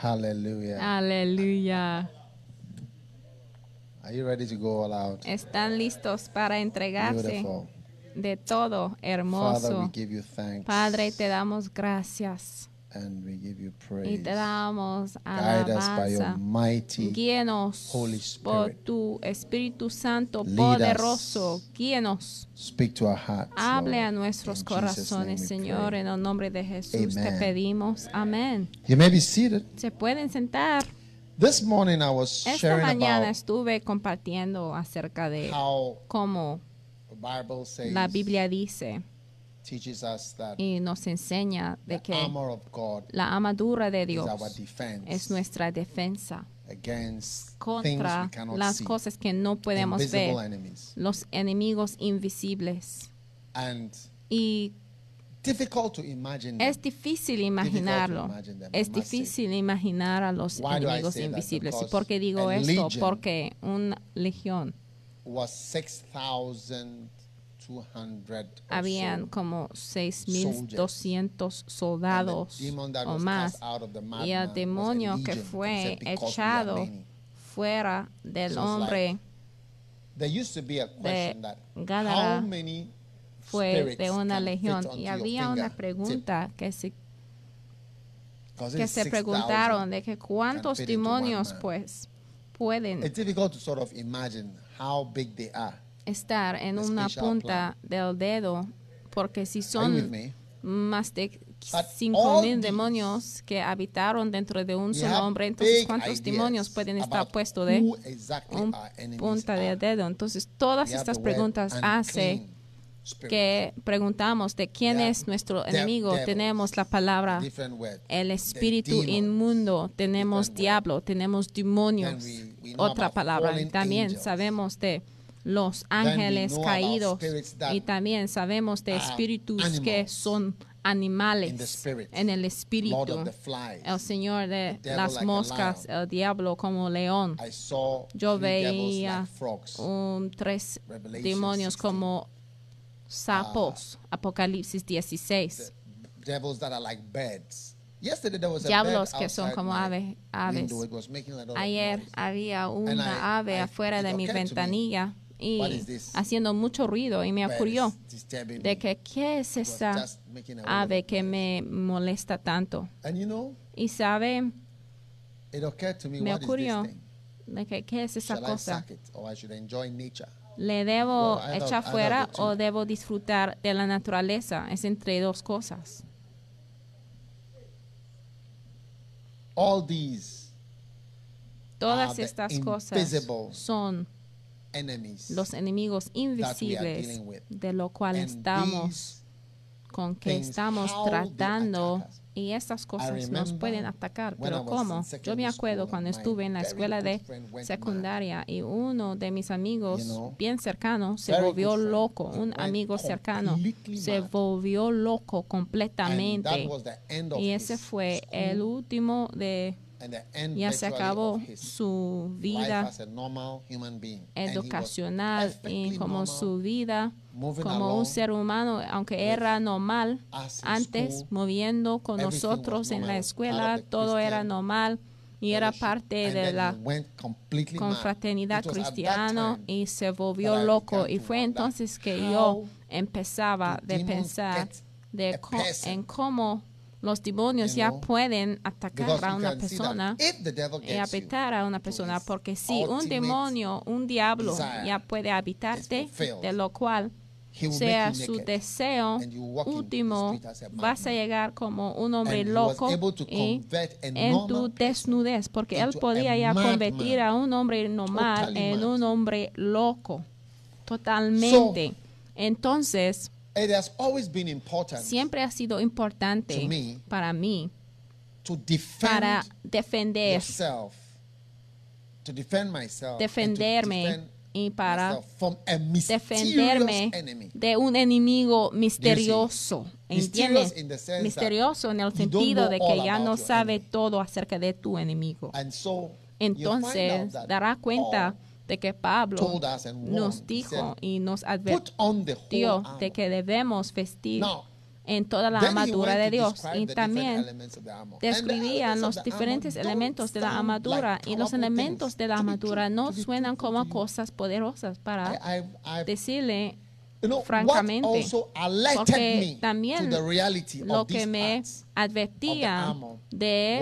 Hallelujah. Aleluya. Are you ready to go all out? Están listos para entregarse Beautiful. de todo Father, we hermoso. give you thanks. Padre, te damos gracias and we give you y praise. te damos Guide us by your alabanza. mighty Guíenos Holy por Spirit. tu Espíritu Santo Lead poderoso. Guíenos. speak to our hearts. Hable Lord. a nuestros In corazones, Señor. En el nombre de Jesús te Amen. pedimos. Amén. You may be seated. Se pueden sentar. This morning I was Esta sharing mañana about estuve compartiendo acerca de cómo la Biblia dice teaches us that y nos enseña de the que armor of God la armadura de is Dios es nuestra defensa contra las see, cosas que no podemos ver, enemies, los enemigos invisibles. and Y difficult to imagine. them. es difícil imaginarlo. imagine them, I Es difícil imaginar a los Why enemigos invisibles. ¿Y por qué digo a esto? legion Porque una legión was 6,200 or habían como 6.200 soldados o más. Y el demonio que fue said, "Because we are echado many." fuera del hombre There used to be a question that Gadara how many fue de una legión. Y había una pregunta que se, que se 6,000. preguntaron de que cuántos demonios pues pueden Estar en una punta del dedo porque si son más de cinco mil demonios que habitaron dentro de un solo hombre, entonces cuántos demonios pueden estar puestos de who exactly un our enemies punta del dedo? Entonces todas estas preguntas hace que preguntamos de quién es nuestro enemigo. Tenemos la palabra el espíritu inmundo, tenemos word. diablo, tenemos demonios, we- we otra palabra. También angels. sabemos de los ángeles caídos. y también sabemos de are espíritus que son animales en el espíritu. El Señor de las moscas, el diablo como león. I saw Yo veía un, tres demonios 16. como sapos, Apocalipsis 16. devils that are like birds. Yesterday there was a Diablos que son como aves. Ayer había una ave afuera de mi ventanilla y haciendo mucho ruido y me ocurrió de que qué es esa ave que me molesta tanto. Y sabe me, ocurrió de que qué es esa cosa. ¿Le debo echar fuera o debo disfrutar de la naturaleza? Es entre dos cosas. Todas estas cosas son enemies. los enemigos invisibles de lo cual And estamos con que estamos tratando y estas cosas nos pueden atacar. Pero ¿cómo? Yo me acuerdo cuando estuve en la escuela de secundaria y uno de mis amigos bien cercano se volvió loco, un amigo cercano se volvió loco completamente y ese fue el último de ya se acabó su vida educacional y como su vida como un ser humano, aunque era normal antes, moviendo con nosotros en la escuela, todo era normal y era parte de la confraternidad cristiana y se volvió loco. Y fue entonces que yo empezaba de pensar de en cómo los demonios ya pueden atacar a una persona y habitar a una persona, porque si un demonio, un diablo ya puede habitarte, de lo cual sea su deseo último, vas a llegar como un hombre loco y en tu desnudez, porque él podía ya convertir a un hombre normal en un hombre loco, totalmente. Entonces, It has always been important siempre ha sido importante To me, para mí to defend para defender, yourself, to defend myself, and to defenderme defend y para myself from a mysterious defenderme enemy. de un enemigo misterioso. ¿Entiendes? Misterioso en el sentido de que ya no sabe todo acerca de tu enemigo. And so Entonces dará cuenta de que Pablo nos dijo y nos advirtió de que debemos vestir en toda la armadura de Dios y también describían los diferentes elementos de la armadura y los elementos de la armadura no suenan como cosas poderosas para decirle francamente, porque también lo que me advertía de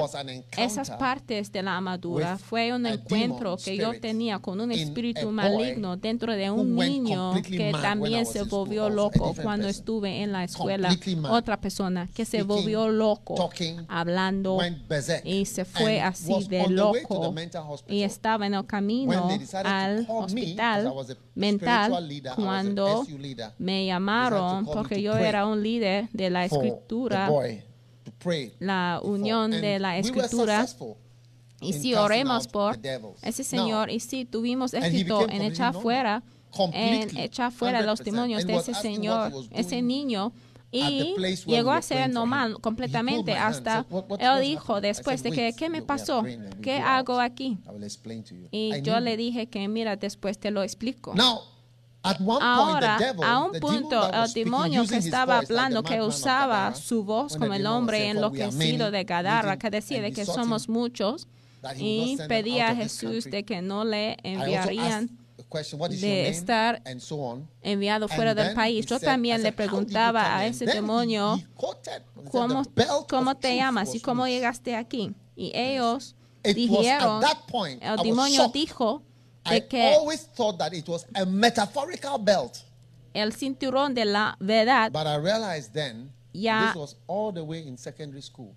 esas partes de la armadura. with fue un encuentro que yo tenía con un espíritu maligno dentro de un niño que también se volvió loco cuando estuve en la escuela. Otra persona que se volvió loco, hablando y se fue así de loco y estaba en el camino al hospital mental cuando me llamaron porque yo era un líder de la escritura la unión de la escritura y casting oremos por ese señor y sí tuvimos éxito en echar fuera en echar fuera los 100%. demonios de ese señor ese niño y llegó a ser normal completamente hasta said, "What- what- él dijo happening?" I después de que "Wait, ¿qué me pasó? ¿Qué go hago aquí? Y yo le dije que mira después te lo explico. Now, at one Ahora, a un punto, el demonio que estaba hablando, que usaba su voz como el hombre saying, "For we are enloquecido de Gadara, que decía de que somos muchos, y pedía a Jesús de que no le enviarían the question, "What is de your name?" estar enviado fuera del país. Yo también le said, "How did you preguntaba a in?" ese demonio, ¿cómo, "The belt cómo te llamas y cómo loose." llegaste aquí? Y ellos dijeron, el demonio dijo I que always thought that it was a metaphorical belt. el cinturón de la verdad But I realized then Ya- this was all the way in secondary school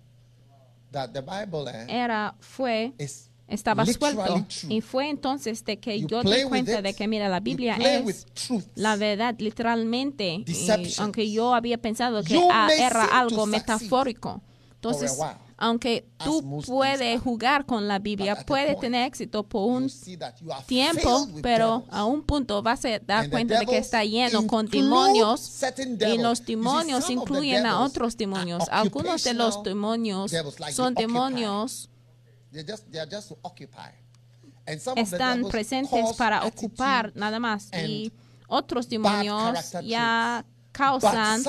that the Bible eh, era, fue is estaba suelto. true. Y fue entonces de que You yo di with cuenta it, de que, mira, la Biblia es la verdad, literalmente. Y aunque yo había pensado que ah, era algo metafórico. Entonces, aunque tú puedes jugar con la Biblia, puedes tener éxito por un tiempo, pero a un punto vas a dar cuenta de que está lleno con demonios y los demonios incluyen a otros demonios. Algunos de los demonios son demonios están presentes para ocupar nada más. Y otros demonios ya causan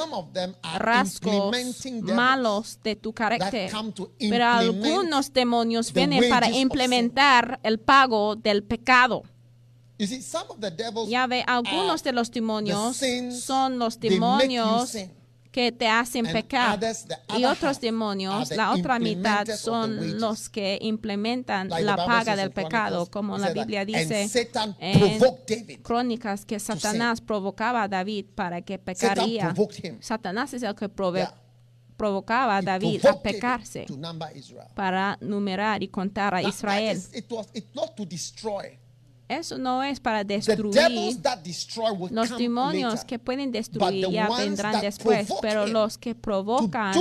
rasgos malos de tu carácter. Pero algunos demonios vienen para implementar el pago del pecado. Ya ve, algunos de los demonios son los demonios. Que te hacen pecar. Y otros demonios, la otra mitad, son los que implementan la paga del pecado, como la Biblia "And dice en Crónicas que. Satanás provocaba a David para que pecaría. Satanás es el que provocaba a David a pecarse para numerar y contar a Israel. Eso no es para destruir. Los demonios que pueden destruir ya vendrán después, pero los que provocan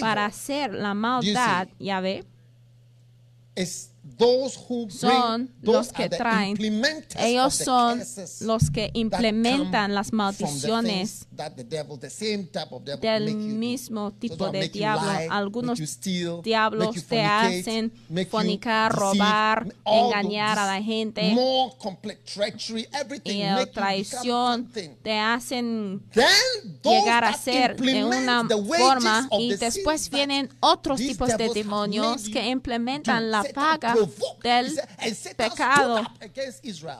para hacer la maldad, ya ve, those who son los que traen. Ellos son los que implementan las maldiciones the devil, the same type of devil del mismo So tipo they'll de diablo. lie, Algunos steal, diablos te hacen fornicar, robar, engañar a la gente More complete treachery, everything y la traición te hacen llegar a ser de una forma y después vienen otros tipos de demonios que implementan la paga del said, "And Satan pecado.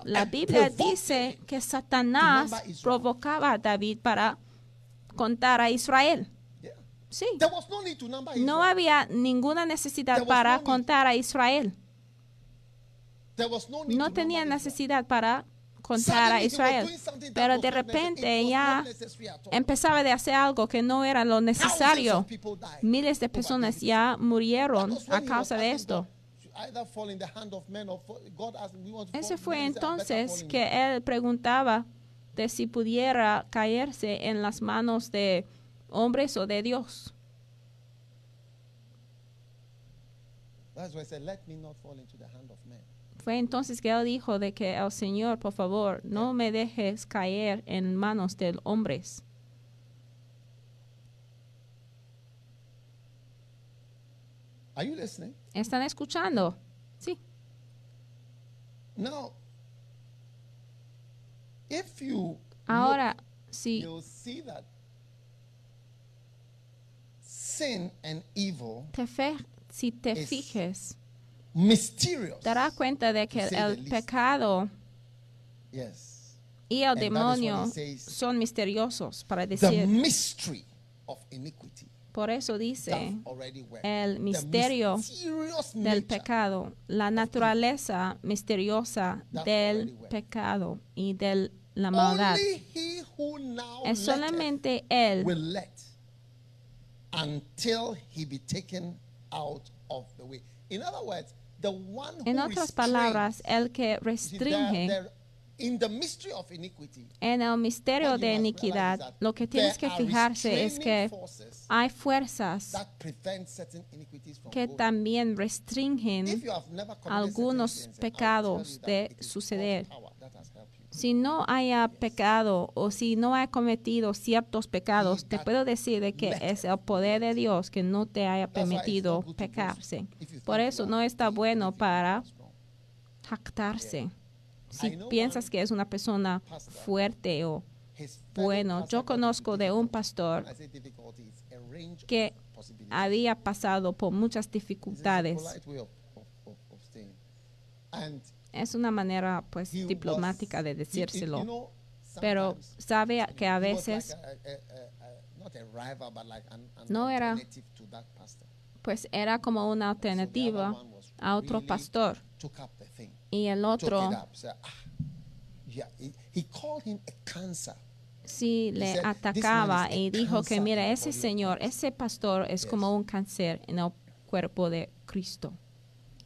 La Biblia dice que Satanás provocaba a David para contar a Israel. Sí. No había ninguna necesidad para contar a Israel. No tenía necesidad para contar a Israel. Pero de repente ya empezaba de hacer algo que no era lo necesario. Miles de personas ya murieron a causa de esto. God, "Should I either fall in the hand of men or fall-" God asked him, "We want to Ese fall- fue entonces que él preguntaba de si pudiera caerse en las manos de hombres o de Dios. That's why he said, Let me not fall into the hand of men. Fue entonces que él dijo de que al Señor, por favor, no me dejes caer en manos de hombres. Are you listening? ¿Están escuchando? Sí. Now, if you Ahora, look, si you'll see that sin and evil te, fe- si te Es- fijes, darás cuenta de que el the pecado Yes. y el And demonio son misteriosos para The decir. mystery of iniquity Por eso dice el misterio del pecado, la naturaleza misteriosa del pecado y de la maldad. Es solamente Él will let until he be taken out of the way. In other words, the one who En otras palabras, el que restringe en el misterio de iniquidad, lo que tienes que fijarse es que hay fuerzas que también restringen algunos pecados de suceder. Si no haya pecado o si no haya cometido ciertos pecados, te puedo decir de que es el poder de Dios que no te haya permitido pecarse. Por eso no está bueno para jactarse. Si piensas que es una persona fuerte o bueno, yo conozco de un pastor que había pasado por muchas dificultades. Es una manera pues diplomática de decírselo. Pero sabe que a veces No era- pues era como una alternativa a otro pastor. y el otro He le said, "This man atacaba y dijo que mira ese señor Christ." ese pastor es como un cáncer en el cuerpo de Cristo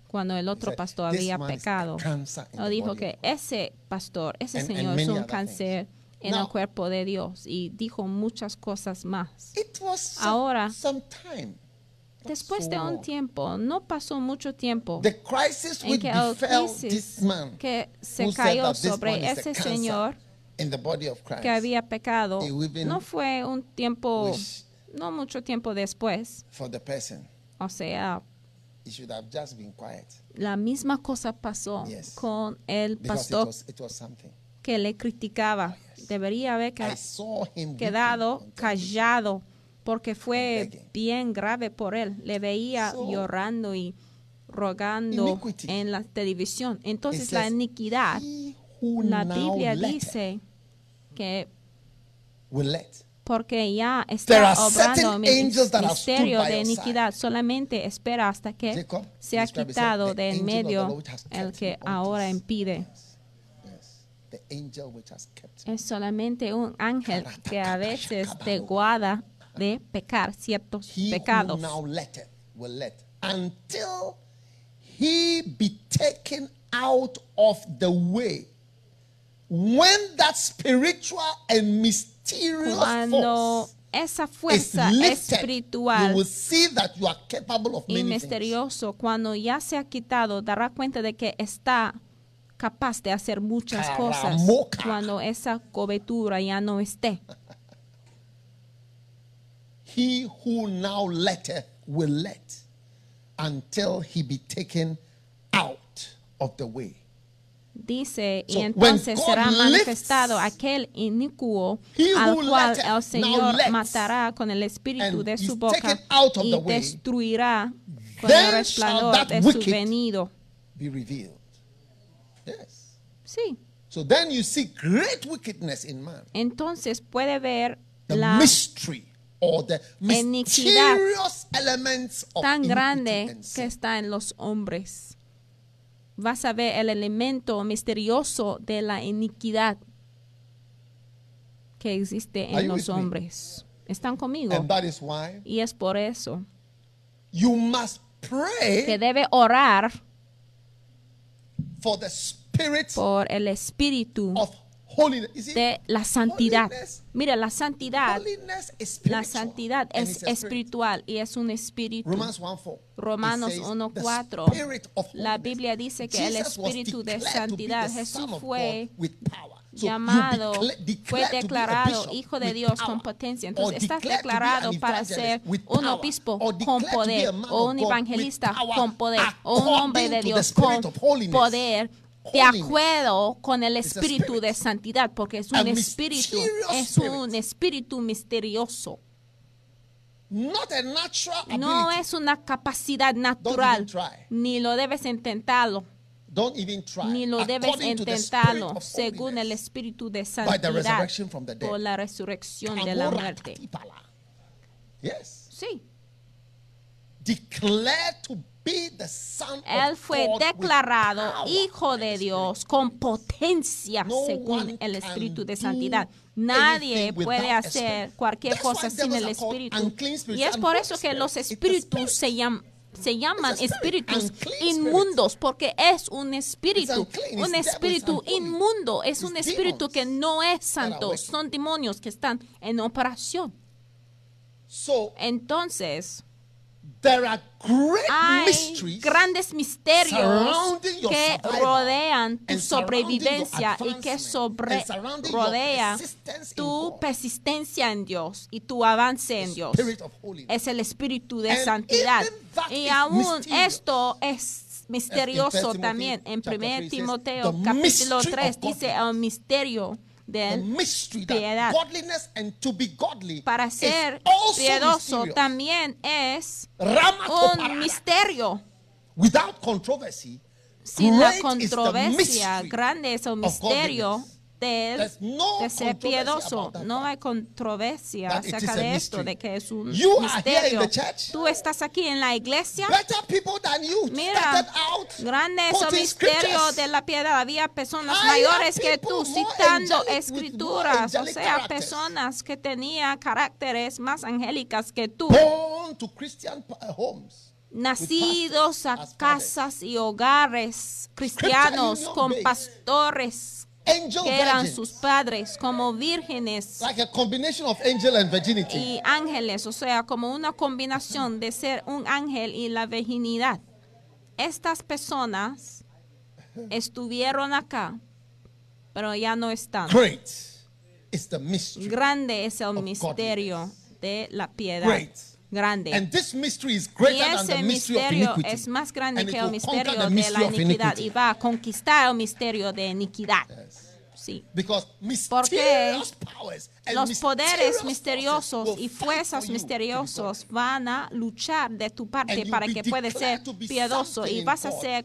cuando el otro pastor "This había pecado cancer in o the dijo que of Christ." ese pastor ese señor es un cáncer en el cuerpo de Dios y dijo muchas cosas más It was some, Ahora, some time. not después de un tiempo no pasó mucho tiempo en que el crisis que se cayó sobre ese señor in the body of Christ. que había pecado no fue un tiempo, no mucho tiempo después. for the person, O sea, he should have just been quiet la misma cosa pasó con el pastor que le criticaba. Debería haber quedado callado porque fue bien grave por él. Le veía llorando y rogando iniquity. en la televisión. Entonces la iniquidad, "He who la Biblia dice que will let. porque ya There está are obrando misterio de iniquidad. Solamente espera hasta que Jacob it, said, quitado "The de en medio el que ahora us." impide. The angel which has kept Es solamente un ángel que a veces te guarda de pecar ciertos he pecados. now letteth will let until he be taken out of the way. When that spiritual and mysterious Cuando force esa is fuerza lifted, you will see that you are capable of y many things. misterioso, cuando ya se ha quitado, dará cuenta de que está capaz de hacer muchas cosas cuando esa cobertura ya no esté. He who now letteth will let until he be taken out of the way. Dice, So, y entonces será manifestado aquel inicuo al cual el Señor matará con el espíritu de su boca y way, destruirá con el resplandor de su venido. Be revealed. Yes. Sí, So then you see great wickedness in man. entonces puede ver The la mystery or the Iniquidad elements of tan grande and que está en los hombres. Vas a ver el elemento misterioso de la iniquidad que existe en los me? hombres. ¿Están conmigo? And that is why Y es por eso you must que pray debe orar for the spirit por el espíritu of de la santidad. Mira, la santidad, la santidad es espiritual y es un espíritu. Romans 1:4. Romanos It says, 1:4. "The spirit of La holiness." Biblia dice que el espíritu de santidad, Jesús fue llamado, fue declarado hijo de Dios con potencia. Entonces estás declarado para ser un obispo con poder o un evangelista con poder o un hombre de Dios con poder de acuerdo con el a espíritu de santidad porque es A un espíritu mysterious es un espíritu misterioso. Not a natural no es una capacidad natural ni lo debes intentarlo. Don't even try. ni lo debes According intentarlo según el espíritu de santidad por la resurrección de la muerte. Yes. Sí, Declared to él fue declarado hijo de Dios con potencia según el espíritu de santidad. Nadie puede hacer cualquier cosa sin el espíritu. Y es por eso que los espíritus se llaman se espíritus inmundos porque es un espíritu, un espíritu inmundo, es un espíritu que no es santo, son demonios que están en operación. So Entonces, there are great hay mysteries grandes misterios surrounding your que rodean tu sobrevivencia your y que sobre and surrounding your rodea tu God. persistencia en Dios y tu avance en Dios. Es el espíritu de And santidad. Y is aún esto es misterioso también. En chapter 1 three says, Timoteo "The capítulo mystery 3 of dice godliness." el misterio del mystery piedad. godliness and to be godly para ser mysterious. también es un misterio. Without controversy, Sin la controversia, grande es el of misterio no de ser piadoso. No hay controversia That acerca de esto, de que es un You misterio. Tú estás aquí en la iglesia. than you Mira, started out grande es el misterio de la piedad. Había personas mayores que tú citando escrituras, o sea, characters. personas que tenían caracteres más angélicas que tú. born to Christian pa- homes. nacidos a casas y hogares cristianos con pastores que eran sus padres como vírgenes like a combination of angel and virginity. y ángeles, o sea, como una combinación de ser un ángel y la virginidad. Estas personas estuvieron acá, pero ya no están. Great is the mystery. Grande es el misterio de la piedad. Great. Grande. And this mystery is Y greater than ese the mystery of misterio es más grande And que el misterio de la iniquidad y va a conquistar el misterio de iniquidad. Yes. Sí. Because Porque powers Los poderes misteriosos y fuerzas be van a luchar de tu parte para que puedas ser piadoso y vas a ser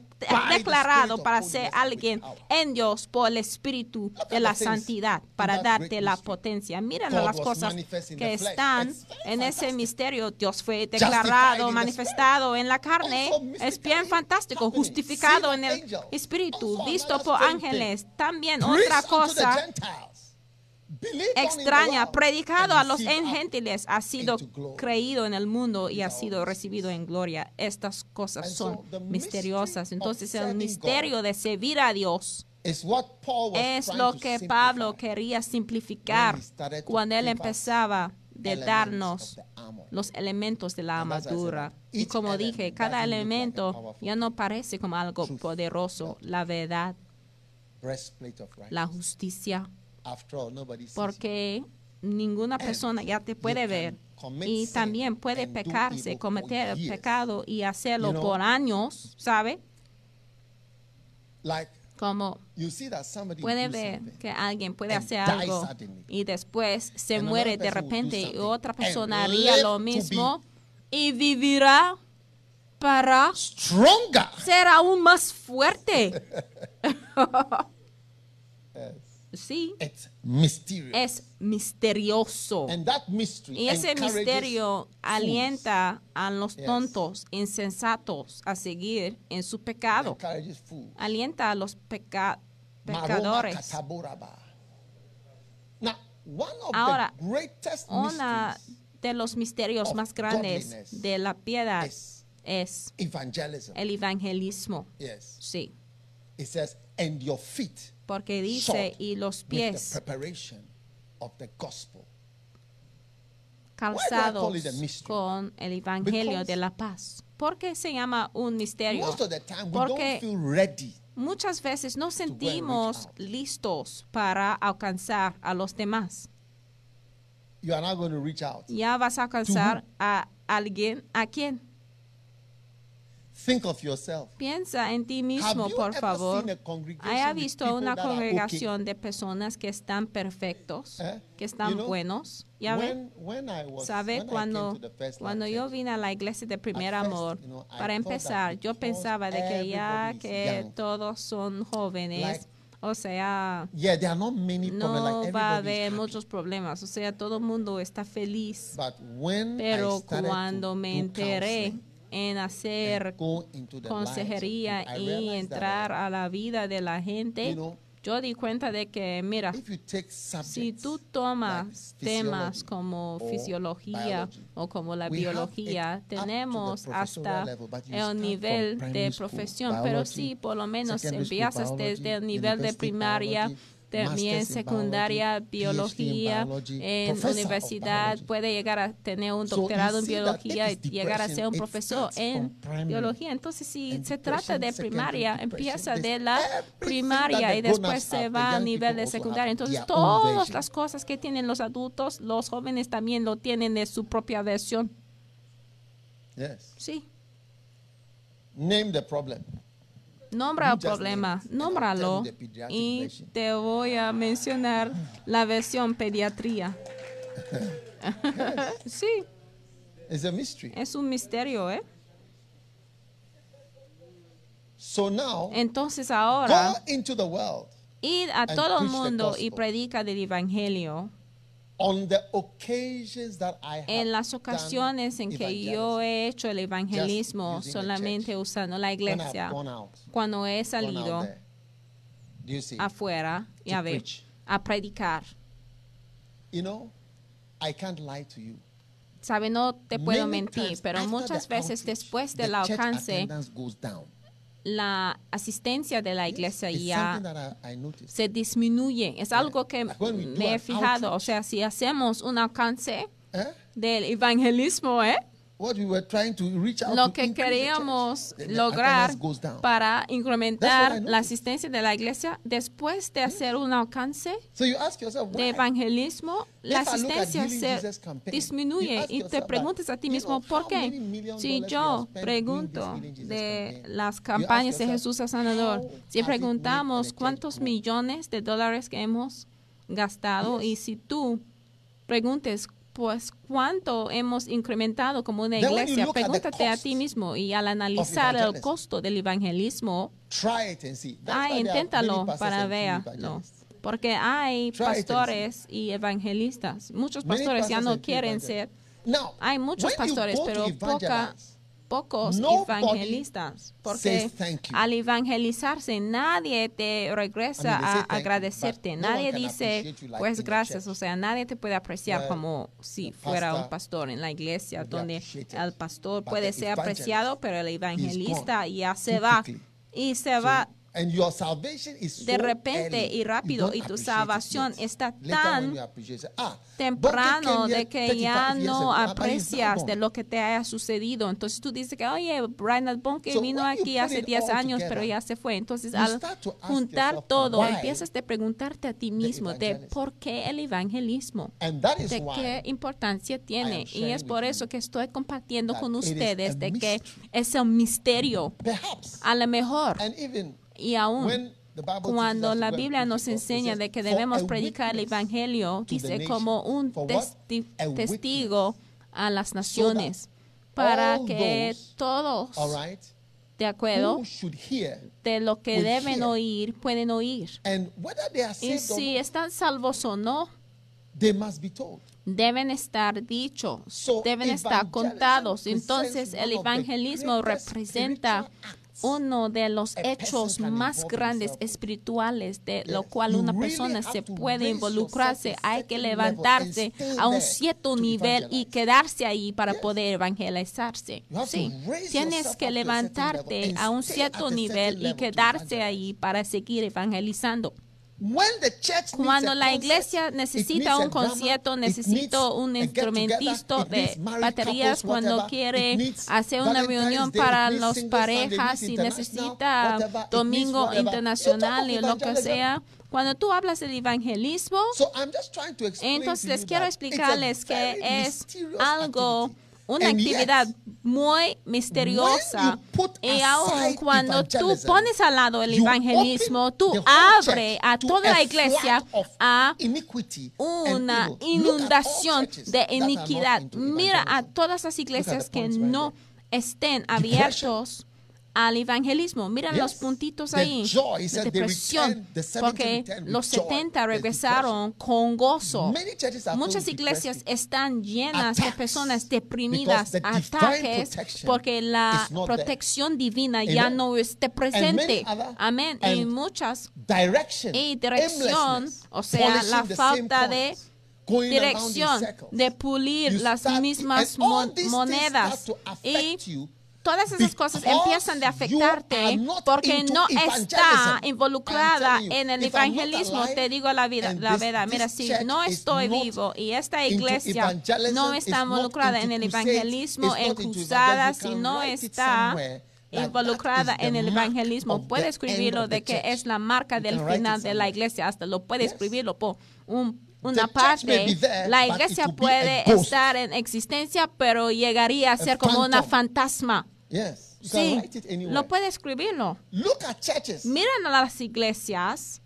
declarado para ser alguien en Dios por el espíritu de la santidad para darte la potencia. Miren las cosas que están en ese misterio. Dios fue declarado, manifestado en la carne. Es bien fantástico, justificado en el espíritu, visto por ángeles. También otra cosa Gentiles. Believed on in the extraña, predicado a los gentiles, ha sido creído en el mundo y ha sido recibido en gloria. Estas cosas son misteriosas. Entonces el misterio de servir a Dios es lo que. Pablo quería simplificar cuando él empezaba de darnos los elementos de la armadura. Y como dije, cada elemento ya no parece como algo poderoso, la verdad, la justicia, After all, nobody sees you. porque ninguna persona ya te puede ver y también puede pecarse, cometer years. pecado y hacerlo por años, ¿sabe? Like Como you see that somebody puede ver que alguien puede hacer die algo suddenly. y después se muere de repente y otra persona haría lo mismo y vivirá para stronger. ser aún más fuerte. Sí, It's mysterious. es misterioso. and that mystery Y ese misterio alienta a los Yes. tontos, insensatos, a seguir en su pecado. Alienta a los peca- pecadores. Now, one of Ahora, the greatest Una de los misterios más grandes de la piedad es evangelism. el evangelismo. yes. Sí, It says, and your feet porque dice, y los pies calzados con el evangelio Because de la paz. ¿Por qué se llama un misterio? Porque muchas veces no sentimos listos para alcanzar a los demás. You are not going to reach out. Ya vas a alcanzar a alguien, ¿a quién? Think of yourself. Piensa en ti mismo, por favor. ¿Haya visto una are okay? congregación de personas que están perfectos, Eh? que están You know, buenos? ¿Ya? When, when I was, ¿Sabe? Cuando, first cuando yo vine a la iglesia de primer first, amor, you know, para empezar, yo pensaba de que ya que young, todos son jóvenes, like, o sea, yeah, there are not many problems. no Like va a haber muchos problemas, o sea, todo el mundo está feliz. But when I Pero cuando me enteré en hacer consejería y entrar that, a la vida de la gente, yo di cuenta de que, mira, si tú tomas temas como fisiología o como la biología, tenemos hasta el nivel de profesión, pero sí, por lo menos empiezas desde el nivel de primaria, también secundaria, biología, en universidad, puede llegar a tener un doctorado en biología y llegar a ser un profesor en biología. Entonces, si se trata de primaria, empieza de la primaria y después se va a nivel de secundaria. Entonces, todas las cosas que tienen los adultos, los jóvenes también lo tienen de su propia versión. Yes. Sí. Name the problem. Nombra el problema, nómbralo y te voy a mencionar la versión pediatría. sí, es un misterio, ¿eh? So now, Entonces ahora, go into the world ir a todo el mundo y predica del evangelio on the occasions that I have en las ocasiones en que yo he hecho el evangelismo solamente usando la When iglesia, out, cuando he salido there. See? afuera y To a ver, a predicar. You know, I can't lie to you. Sabe, no te puedo Many mentir, pero muchas the veces outreach, después del alcance. La asistencia de la iglesia ya I, I se disminuye. Es algo que me he fijado. O sea, si hacemos un alcance Eh? del evangelismo, ¿eh? What we were trying to reach out lo to que queríamos the- lograr para incrementar la asistencia de la iglesia después de hacer un alcance So you ask yourself, de evangelismo, la If asistencia se campaign, disminuye ask y te preguntas a ti you mismo por qué. Si yo pregunto de las you ask campañas de Jesús el Sanador, si preguntamos cuántos millones de dólares que hemos gastado y si tú preguntes pues cuánto hemos incrementado como una iglesia, pregúntate a ti mismo y al analizar el costo del evangelismo, ah, inténtalo para verlo. evangelists. Porque hay pastores y evangelistas. Muchos pastores ya no quieren ser. Hay muchos pastores, pero poca, pocos nobody evangelistas. Porque al evangelizarse nadie te regresa a agradecerte. nadie dice, like pues gracias. O sea, nadie te puede apreciar como si fuera un pastor en la iglesia, donde el pastor puede ser apreciado, pero el is evangelista ya se va. Y se So, va and your salvation is de so repente early, y rápido, y tu salvación está tan ah, temprano de que 35 ya no aprecias de lo que te haya sucedido. Entonces tú dices que, oye, Brian Bonke So vino aquí hace it 10 all años, together, pero ya se fue. Entonces al juntar todo, empiezas a preguntarte a ti mismo de por qué el evangelismo. De qué importancia tiene. Y es por eso que estoy compartiendo con ustedes de que es un misterio. perhaps, A lo mejor, and even y aún, cuando la Biblia nos enseña de que "For debemos predicar el Evangelio, dice como nations." un testi- testigo a las naciones, para que todos de acuerdo who should hear, de lo que deben oír, pueden oír. and whether they are Y si están salvos o no, they must be told. deben estar dichos, deben estar contados. Entonces el evangelismo representa uno de los hechos más grandes espirituales de lo cual una persona se puede involucrarse. Hay que levantarse a un cierto to nivel y quedarse ahí para poder evangelizarse. Sí, tienes que levantarte a un cierto nivel y quedarse ahí para seguir evangelizando. When the church needs Cuando a la iglesia it necesita un concierto, needs un instrumentista de baterías cuando quiere hacer una reunión para it parejas international, necesita domingo internacional y lo que sea. Cuando tú hablas del evangelismo, So I'm just trying to explain entonces to les quiero explicarles que es algo. Una And yet, actividad muy misteriosa. Y aún aside cuando tú pones al lado el evangelismo, tú abres a to toda la iglesia a una inundación de iniquidad. Mira a todas las iglesias que no estén abiertos al evangelismo. Mira Yes. los puntitos ahí. joy, de depresión. returned, the 70 Porque los joy. 70 The regresaron con gozo. Muchas iglesias están llenas de personas deprimidas, ataques, porque la protección divina ya Amen. no esté presente. Amén. Y muchas Direction, y dirección, o sea, la falta de dirección, de pulir las mismas monedas. Y todas esas cosas empiezan de afectarte not porque no está involucrada en el evangelismo. alive Te digo la vida, la verdad. Mira, si no estoy vivo y esta iglesia no está involucrada en el evangelismo, is en cruzadas, si no está involucrada en el evangelismo, puede escribirlo de que es la marca del final de la iglesia. Hasta lo puede escribirlo por un- una parte. La iglesia puede estar en existencia, pero llegaría a ser como una fantasma. Yes, you can Sí, write it anywhere. lo puede escribirlo. Look at churches Miren a las iglesias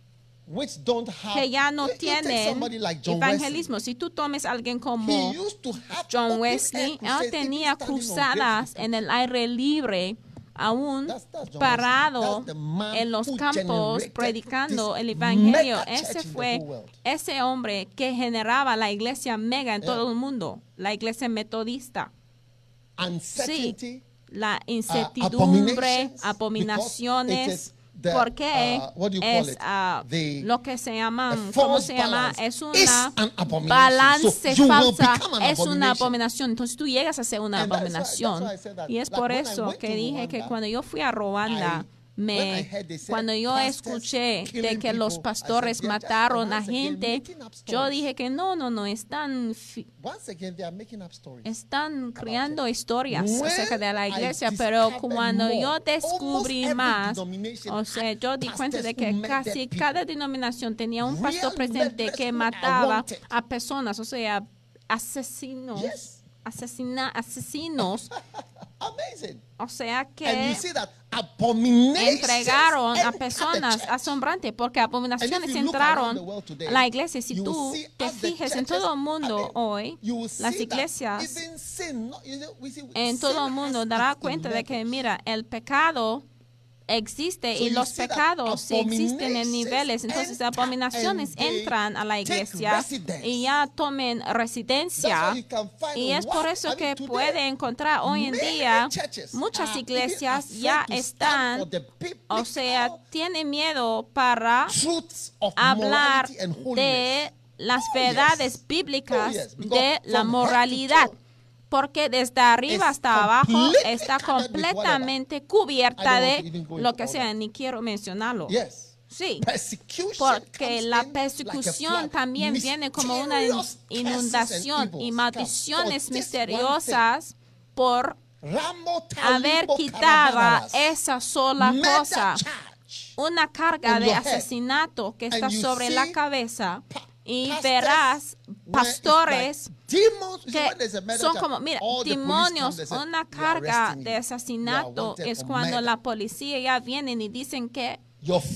which don't have que ya no tienen somebody like John evangelismo. Si tú tomes a alguien como Wesley. He used to have John Wesley, air él crusades, tenía cruzadas en el aire libre, aún That's- that's parado Wesley. En los who campos predicando el evangelio. Ese fue ese hombre que generaba la iglesia mega en Yeah. todo el mundo, la iglesia metodista. Uncertainty, La uh, incertidumbre, it abominaciones. the, porque uh, es ah, The- lo que se llama, ¿cómo se llama? Es una balance So falsa, es una abominación. Entonces tú llegas a ser una And that's why- abominación. that's why I said that. Y es Like por eso que to dije que Rwanda, cuando yo fui a Ruanda, I- me, cuando yo escuché de que los pastores said, "They're just mataron a gente, yo stories." dije que no, no, no, están, están creando historias acerca de la iglesia, pero cuando yo descubrí más, o sea, yo di cuenta de que casi cada denominación tenía un pastor presente que mataba a personas, o sea, asesinos, asesina, asesinos, o sea que entregaron a personas church. asombrante porque abominaciones entraron a la iglesia. Si tú te as the fijes en todo el mundo hoy, las iglesias en todo el mundo dará cuenta de que, mira, el pecado existe So y los pecados sí existen en niveles. Entonces, abominaciones entran a la iglesia y ya tomen residencia. Y es por eso que puede encontrar hoy en día muchas iglesias ya están, o sea, tienen miedo para hablar de las Oh, verdades bíblicas Oh. Because de la moralidad. Porque desde arriba hasta abajo está completamente cubierta de lo que sea, ni quiero mencionarlo. Sí, porque la persecución también viene como una inundación y maldiciones misteriosas por haber quitado esa sola cosa. una carga de asesinato que está sobre la cabeza y verás pastores que a son como, mira, demonios, una "We are carga de asesinato es cuando murder." la policía ya vienen y dicen que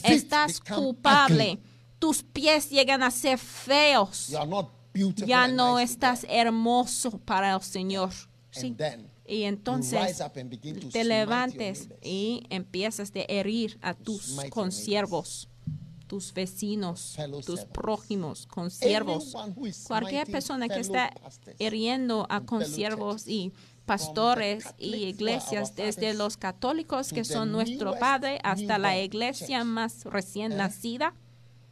estás culpable, tus pies llegan a ser feos, ya no estás hermoso para el Señor. Sí. Y entonces te levantes y empiezas de herir a tus consiervos, tus vecinos, tus prójimos, consiervos. Cualquier persona que está hiriendo a consiervos y pastores y iglesias, desde los católicos que son nuestro padre hasta la iglesia más recién Eh? nacida.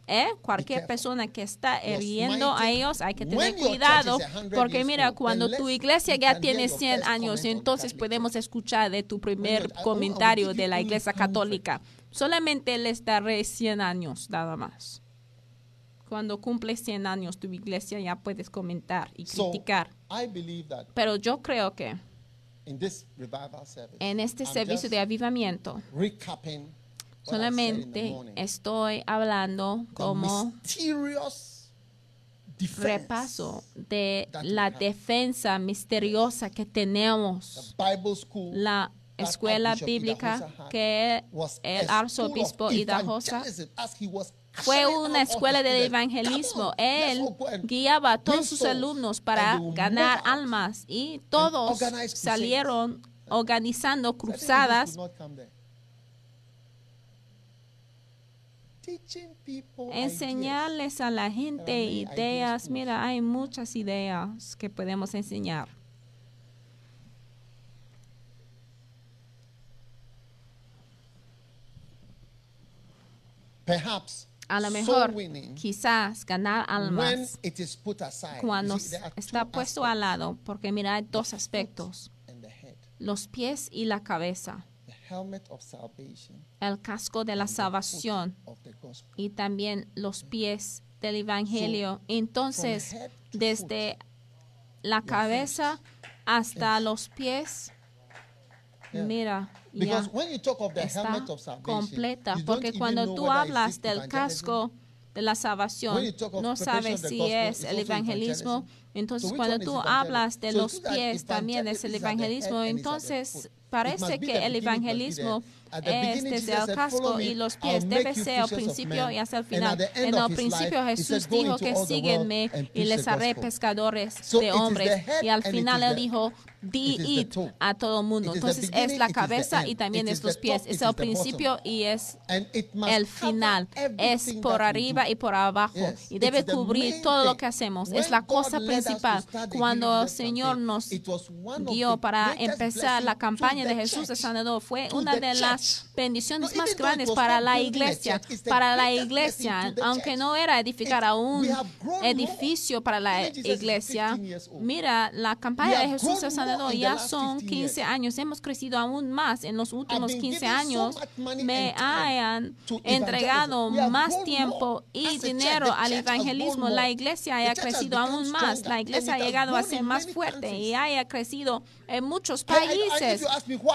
¿Eh? Cualquier persona que está hiriendo a ellos hay que tener cuidado is 100 porque mira, cuando tu iglesia ya tiene hear your 100 first años, entonces podemos escuchar de tu primer I will- I will comentario de la iglesia 100. católica. Solamente les daré 100 años, nada más. Cuando cumple 100 años tu iglesia ya puedes comentar y criticar. I believe that Pero yo creo que in this revival service, en este servicio de avivamiento solamente estoy hablando como repaso de la defensa misteriosa que tenemos. La escuela bíblica que el arzobispo was fue una escuela his de students. evangelismo. Él guiaba a todos sus alumnos para ganar almas y todos salieron organizando cruzadas could not come there. Teaching people enseñarles a la gente ideas. Mira, hay muchas ideas que podemos enseñar. Perhaps A lo mejor, quizás ganar almas cuando está puesto al lado, porque mira, hay dos aspectos, los pies y la cabeza, The helmet of salvation, el casco de la salvación of the gospel. y también los pies del Evangelio. Entonces, desde la cabeza hasta los pies, mira, Because ya when you talk of the está helmet of salvation, completa, porque cuando tú hablas del casco de la salvación, When you talk of no sabes si es el evangelismo. evangelism. Entonces, cuando tú hablas de los pies, también es el evangelismo. Entonces, parece que el evangelismo there. At the es beginning, desde Jesus el casco "Follow me, y los pies. Debe ser al principio men." y hasta el final. En el principio Jesús said, "Go dijo que síguenme y les haré gospel." pescadores de hombres. Y al final él dijo, di it a todo mundo. Is the Entonces es la cabeza y también es los pies. Es el principio y es el final es por arriba y por abajo y debe cubrir todo lo que hacemos. Es la cosa principal. Cuando el Señor nos guió para empezar la campaña de Jesús de sanador, fue una de church. Las bendiciones más grandes para la iglesia, para la iglesia, aunque no era edificar a un edificio para la iglesia. 15 years old. Mira, la campaña de Jesús grown sanador ya son 15 15 years. años, hemos crecido aún más en los últimos been 15 given so años. Me hayan entregado más tiempo y dinero al evangelismo. La iglesia haya crecido aún más. La iglesia ha llegado a ser más fuerte y haya crecido en muchos países.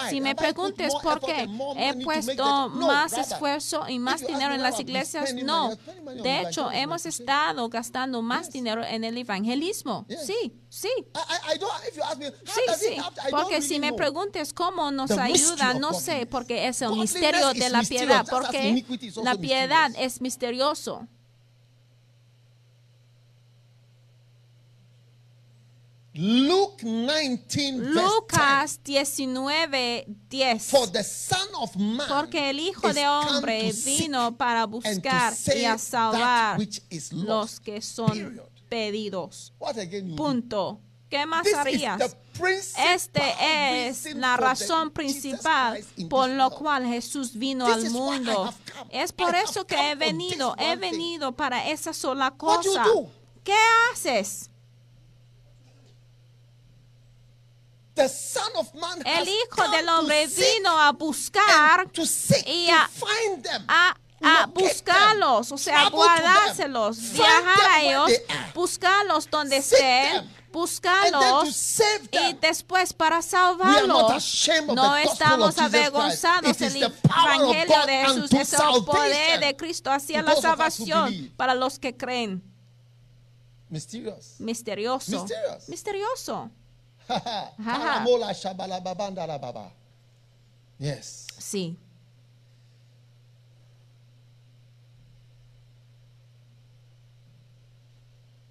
Si me preguntes por qué he puesto más esfuerzo y más dinero en las iglesias, no. De hecho, hemos estado gastando más dinero en el evangelismo. Sí, sí. Sí, sí, porque si me preguntes cómo nos ayuda, no sé, porque es el misterio is de la piedad, porque la piedad es misterioso. Luke 19, verse 10. Lucas 19, 10. For the Son of Man Porque el Hijo de Hombre vino para buscar y save a salvar which is los lost. que son Period. pedidos. What again? Punto. ¿Qué más This is harías? Este es la razón principal por lo cual Jesús vino al is why I mundo. Es por eso que he venido. He venido para esa sola cosa. ¿Qué haces? The Son of Man El Hijo del Hombre vino a buscar and to seek y to a- find them. a, a locate buscarlos, o sea, guardárselos, viajar a ellos, buscarlos donde estén, buscarlos y después para salvarlos. No estamos avergonzados del evangelio de Jesús, es el poder de Cristo hacia la salvación para los que creen. Misterioso. Mysterious. Misterioso. Yes. Sí.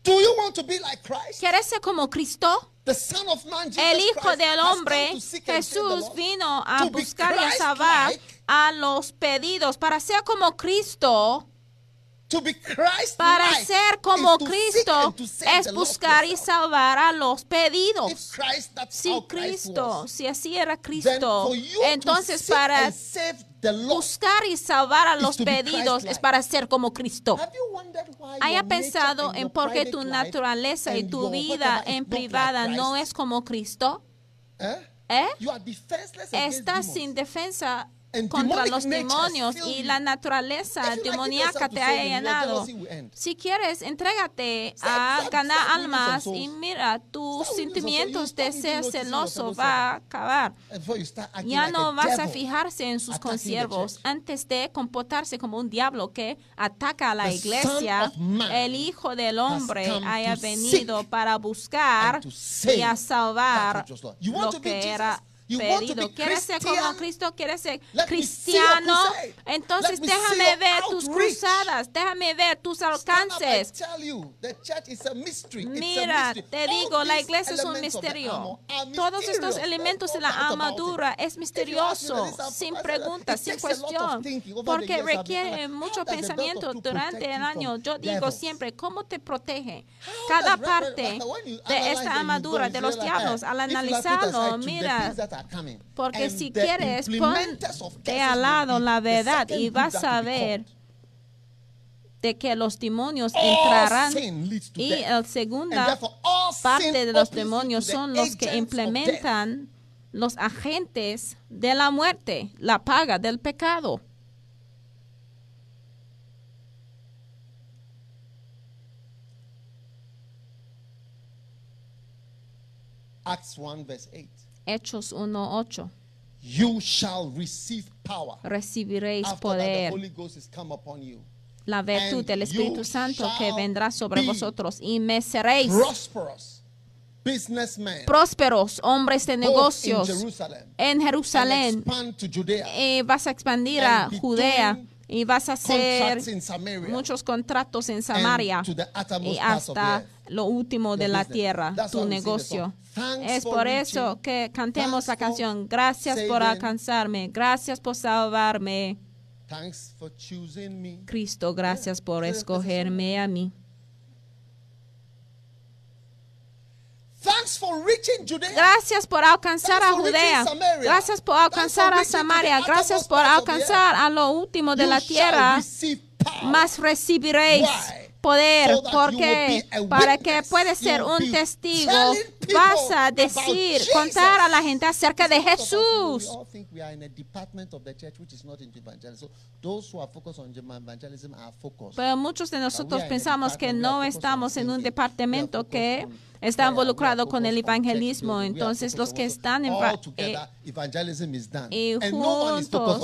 Do you want to be like Christ? ¿Quieres ser como Cristo? The Son of Man, Jesus El Hijo Christ, del Hombre, Jesús vino a buscar y a salvar a los pedidos para ser como Cristo. To be Christ Para ser como Cristo es buscar y salvar a los pedidos. Christ, Si Cristo, was, si así era Cristo, entonces para buscar y salvar a los pedidos es para ser como Cristo. Haya pensado en por qué tu naturaleza y tu vida en privada no es como Cristo. Eh? ¿Eh? Estás sin defensa contra los demonios y la naturaleza demoníaca te ha llenado. Si quieres, entrégate a ganar almas y mira, tus sentimientos de ser celoso va a acabar. Ya no vas a fijarse en sus consiervos antes de comportarse como un diablo que ataca a la iglesia. El Hijo del Hombre haya venido para buscar y a salvar lo que era pedido. ¿Quieres ser como? Cristo? ¿Quieres ser cristiano? Entonces déjame ver tus cruzadas, déjame ver tus alcances. Mira, te digo, la iglesia es un misterio. Todos estos elementos de la armadura es misterioso, sin preguntas, sin cuestión, porque requiere mucho pensamiento durante el año. Yo digo siempre, ¿cómo te protege cada parte de esta armadura de los diablos? Al analizarlo, mira, are coming, porque and si the quieres, ponte al lado la verdad y vas a ver de que los demonios entrarán y la segunda parte de los demonios son los que implementan los agentes de la muerte, la paga del pecado. Acts 1 verse 8. Hechos 1.8. You shall receive power Recibiréis after that the poder, Holy Ghost is come upon you. la virtud and del Espíritu Santo que vendrá sobre vosotros y me seréis Prosperous businessmen prósperos, hombres de negocios Jerusalem en Jerusalén. expand to Judea. Y vas a expandir a Judea y vas a hacer contracts in Samaria muchos contratos en Samaria and to the uttermost y hasta. Lo último de la tierra, tu negocio. Es por eso que cantemos la canción. Gracias por alcanzarme, gracias por salvarme. Cristo, gracias por escogerme a mí. Thanks for reaching Judea. Gracias por alcanzar a Judea. Gracias por alcanzar a Samaria. Gracias por alcanzar a lo último de la tierra. Más recibiréis? Poder porque para que puedes ser un testigo vas a decir contar a la gente acerca de Jesús. Pero muchos de nosotros are in a pensamos que no estamos en un departamento que está involucrado con el evangelismo. entonces los que están en done. y juntos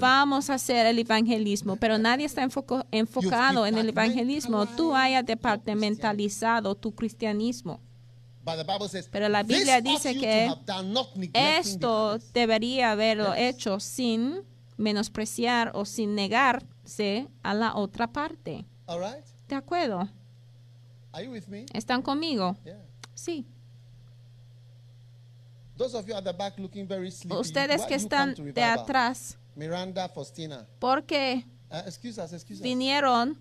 vamos a hacer el evangelismo, pero nadie está enfoco- enfocado en el evangelismo. Tú hayas departamentalizado tu cristianismo. Pero la "This Biblia dice que Esto others." debería haberlo hecho sin menospreciar o sin negarse a la otra parte. ¿De acuerdo? Are you with me? ¿Están conmigo? Sí. Those of you at the back looking very sleepy. Ustedes que están de atrás, Miranda Faustina. porque Uh, vinieron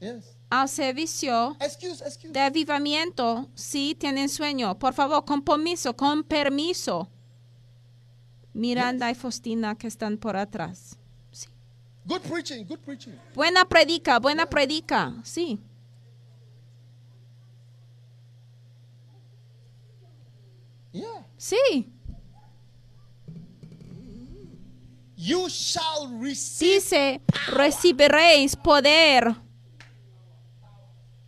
Yes. Al servicio Excuse, excuse. de avivamiento, sí tienen sueño. Por favor, con permiso, con permiso. Miranda y Faustina que están por atrás. Sí. Good preaching, good preaching. Buena predica, buena predica. Sí. Yeah. Sí. You shall receive. Dice, recibiréis poder. And if you receive power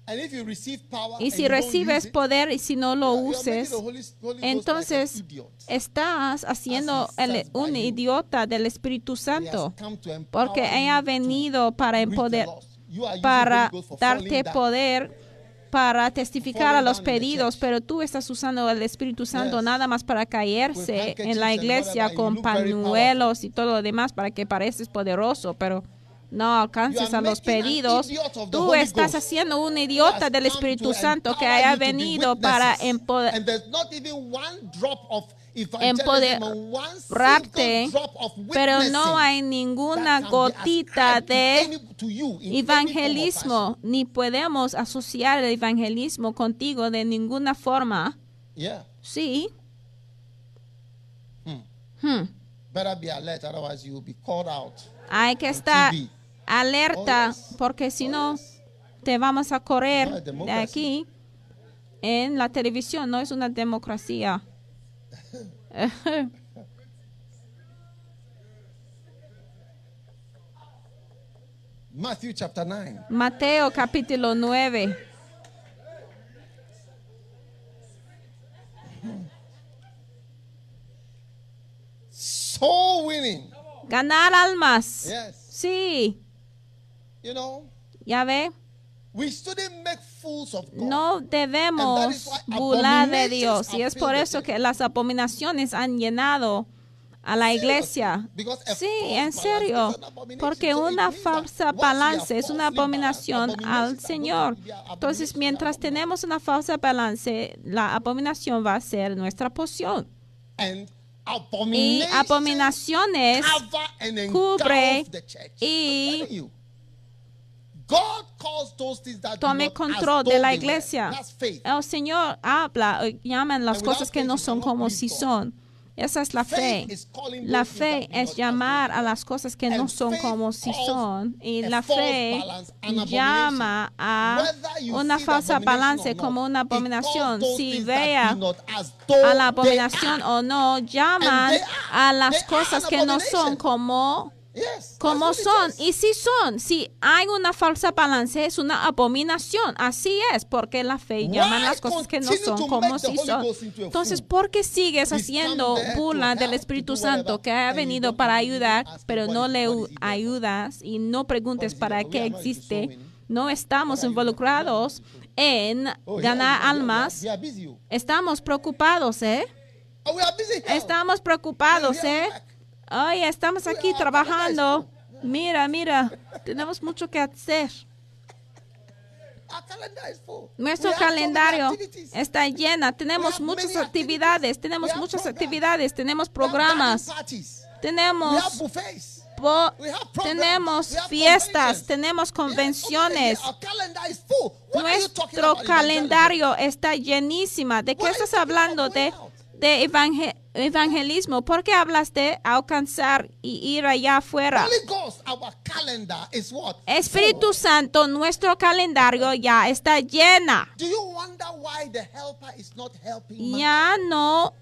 Y si recibes poder y si no lo uses, entonces estás haciendo el- un idiota del Espíritu Santo. Porque ella ha venido para empoder, para darte poder para testificar a los pedidos, pero tú estás usando el Espíritu Santo nada más para caerse en la iglesia con pañuelos y todo lo demás para que pareces poderoso, pero no alcances a los pedidos, tú estás haciendo un idiota del Espíritu to Santo que haya venido para witnesses. empoder And there's not even one drop of evangelism and one empoderarte, pero no hay ninguna gotita de evangelismo, ni podemos asociar el evangelismo contigo de ninguna forma. Sí. Hmm. Better be alert, otherwise you will be called out. Hay que estar. Alerta porque si no te vamos a correr de aquí en la televisión. No es una democracia. Matthew chapter 9. Mateo capítulo 9. Soul winning. Ganar almas. Yes. Sí, You know, ya ve. we shouldn't make fools of God. No debemos burlar de Dios. Y es por eso que las abominaciones han llenado a la iglesia. Because a Sí, false en balance serio. Porque una falsa balance es una abominación al Señor. Entonces, mientras tenemos una falsa balance, la abominación va a ser nuestra poción. And Y abominaciones cubre y- I'm telling you. God calls those things that do tome control de la iglesia. El Señor habla, llaman las cosas que no son como si son. Esa es la fe. La fe es llamar a las cosas que no son como si son. Y la fe llama a una falsa balance como una abominación. Si vea a la abominación o no, llaman a las cosas que no son como Yes, como son. Y si son, si hay una falsa balance, es una abominación. Así es, porque la fe llama las cosas que no son como si son. Entonces? ¿por qué sigues haciendo burla del Espíritu Santo que ha venido para ayudar, pero no le ayudas y no preguntes para qué existe? No estamos involucrados en Oh, ganar almas. Oh. Estamos preocupados, ¿eh? Oh. Estamos preocupados, ¿eh? Work. Oye, estamos aquí trabajando. Mira, mira, tenemos mucho que hacer. Nuestro calendario está llena. Tenemos muchas actividades, tenemos muchas actividades, tenemos programas, tenemos tenemos fiestas, tenemos convenciones. Nuestro calendario está llenísima. ¿De qué estás hablando? De, de evangel- evangelismo. ¿Por qué hablas de alcanzar y ir allá afuera? Espíritu Santo, nuestro calendario ya está llena. Ya no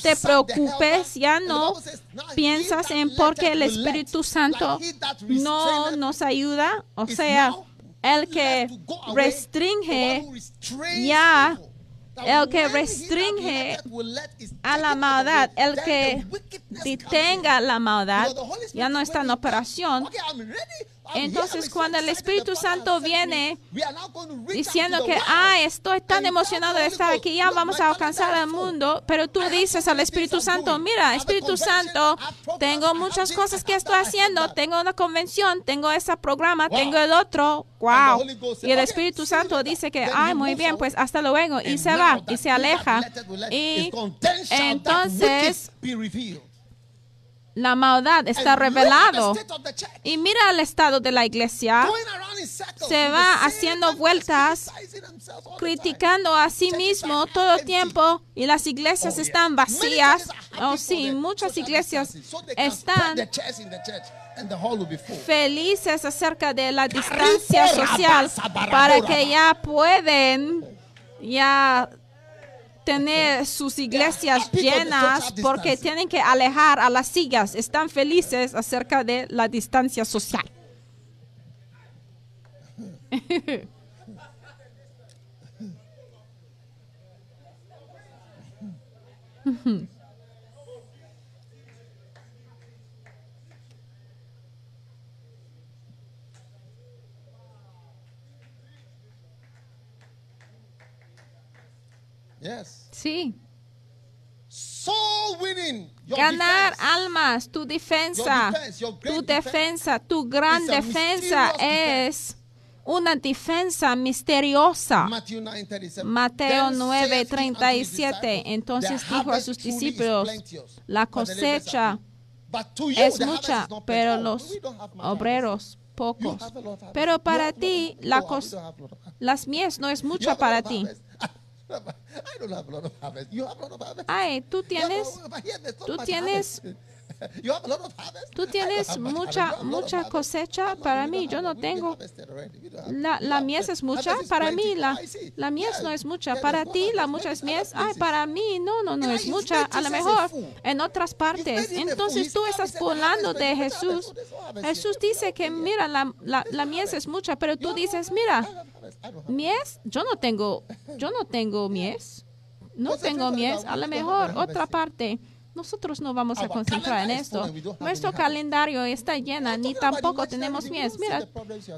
te preocupes, ya no Bible says, "Now he piensas en por qué el Espíritu Santo no nos ayuda. O sea, el que restringe ya el que restringe a la maldad, el que detenga la maldad, ya no está en operación. Entonces, cuando el Espíritu Santo viene diciendo que, ah, estoy tan emocionado de estar aquí, ya "Look, vamos a alcanzar al mundo, pero tú dices al Espíritu Santo, mira, Espíritu Santo, tengo muchas cosas que estoy haciendo, that." tengo una convención, tengo ese programa, tengo el otro, wow. Y el "Okay, Espíritu Santo later." dice que, ay, muy bien, pues hasta luego, y se va, y se aleja. Y entonces. La maldad está revelado. Y mira el estado de la iglesia. Se va haciendo vueltas, criticando a sí mismo todo el tiempo y las iglesias Oh, están vacías. Oh sí, muchas iglesias están felices acerca de la distancia social para que ya pueden ya tener sus iglesias llenas porque tienen que alejar a las sillas. Están felices acerca de la distancia social. Yes. Sí. Soul winning, your Ganar defense, almas, tu defensa, defense, your great tu defensa, tu gran defensa es una defensa misteriosa. Matthew 9:37. Mateo Then 9, saith he unto his 37. disciples, Entonces "The dijo a sus discípulos, la cosecha es mucha, pero los obreros pocos. Pero para ti, la las mies no es mucha para ti. harvest. I don't have a lot of harvest. You have a lot of harvest. Ay, tú tienes, tú tienes- tú tienes mucha, mucha cosecha. Ah, Para mí, yo no tengo. La, la mies es mucha, para mí la, la mies no es mucha, para ti la mucha es mies, ay, para mí no, no, no es mucha, a lo mejor en otras partes. Entonces tú estás burlando de Jesús. Jesús dice que mira, la, la, la mies es mucha, pero tú dices, mira, mies, yo no tengo, yo no tengo mies, no tengo mies, a lo mejor otra parte. Nosotros no vamos a concentrar en esto. Nuestro calendario está llena, ni tampoco tenemos see Mira,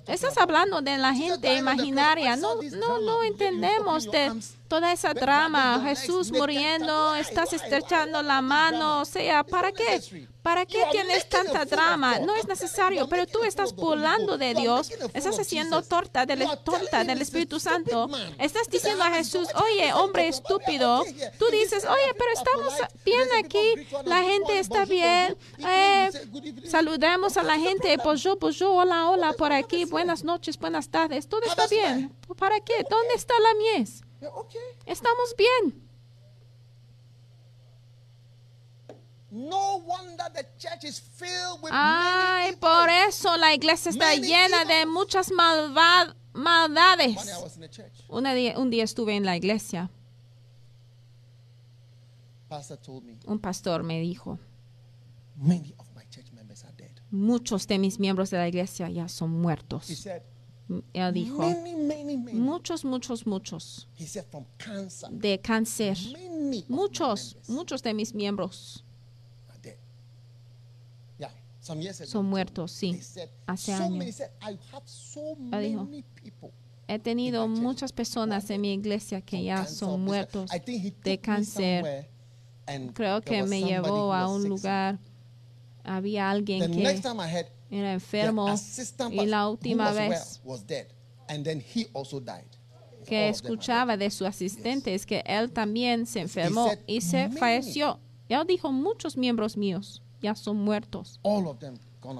estás hablando de la gente imaginaria. No, no, You entendemos de toda esa legs, Jesús muriendo, estás estrechando la mano. O sea, ¿para qué? ¿Para qué tienes tanta drama? No es necesario, pero tú estás burlando de Dios. Estás haciendo torta del, torta del Espíritu Santo. Estás diciendo a Jesús, "I'm oye, hombre estúpido. Tú dices, oye, pero estamos bien aquí. La gente está bien. Eh, Saludemos a la gente, bonjour, bonjour, hola, hola, por aquí, buenas noches, buenas tardes, todo está bien. ¿Para qué? ¿Dónde está la mies? Estamos bien. No wonder the church is filled with Ay, por eso la iglesia está llena de muchas malva- One day I maldades. Una día- un día estuve en la iglesia, Pastor told me un pastor me dijo, many of my church members are dead. muchos de mis miembros de la iglesia ya son muertos. Él dijo, many, many, many. muchos, muchos, muchos He said from cancer. de cáncer. Muchos, muchos de mis miembros are dead. Yeah, some years ago. son muertos, sí. said, Hace so años. many said, I have so Él dijo. He tenido muchas personas en mi iglesia que ya son muertos de cáncer. Creo que me llevó a un lugar, había alguien que era enfermo y la última vez well was dead, and then he also died. que escuchaba de su asistente es que él también se enfermó y se falleció. Él dijo, muchos miembros míos ya son muertos.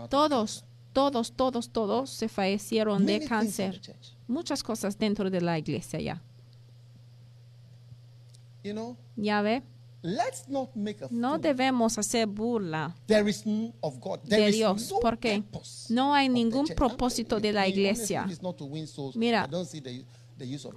Todos, todos, todos, todos se fallecieron de cáncer. Muchas cosas dentro de la iglesia ya. Ya ve, let's not make a no debemos hacer burla There is of God. There de is Dios, no porque no hay ningún propósito de la iglesia. Mira,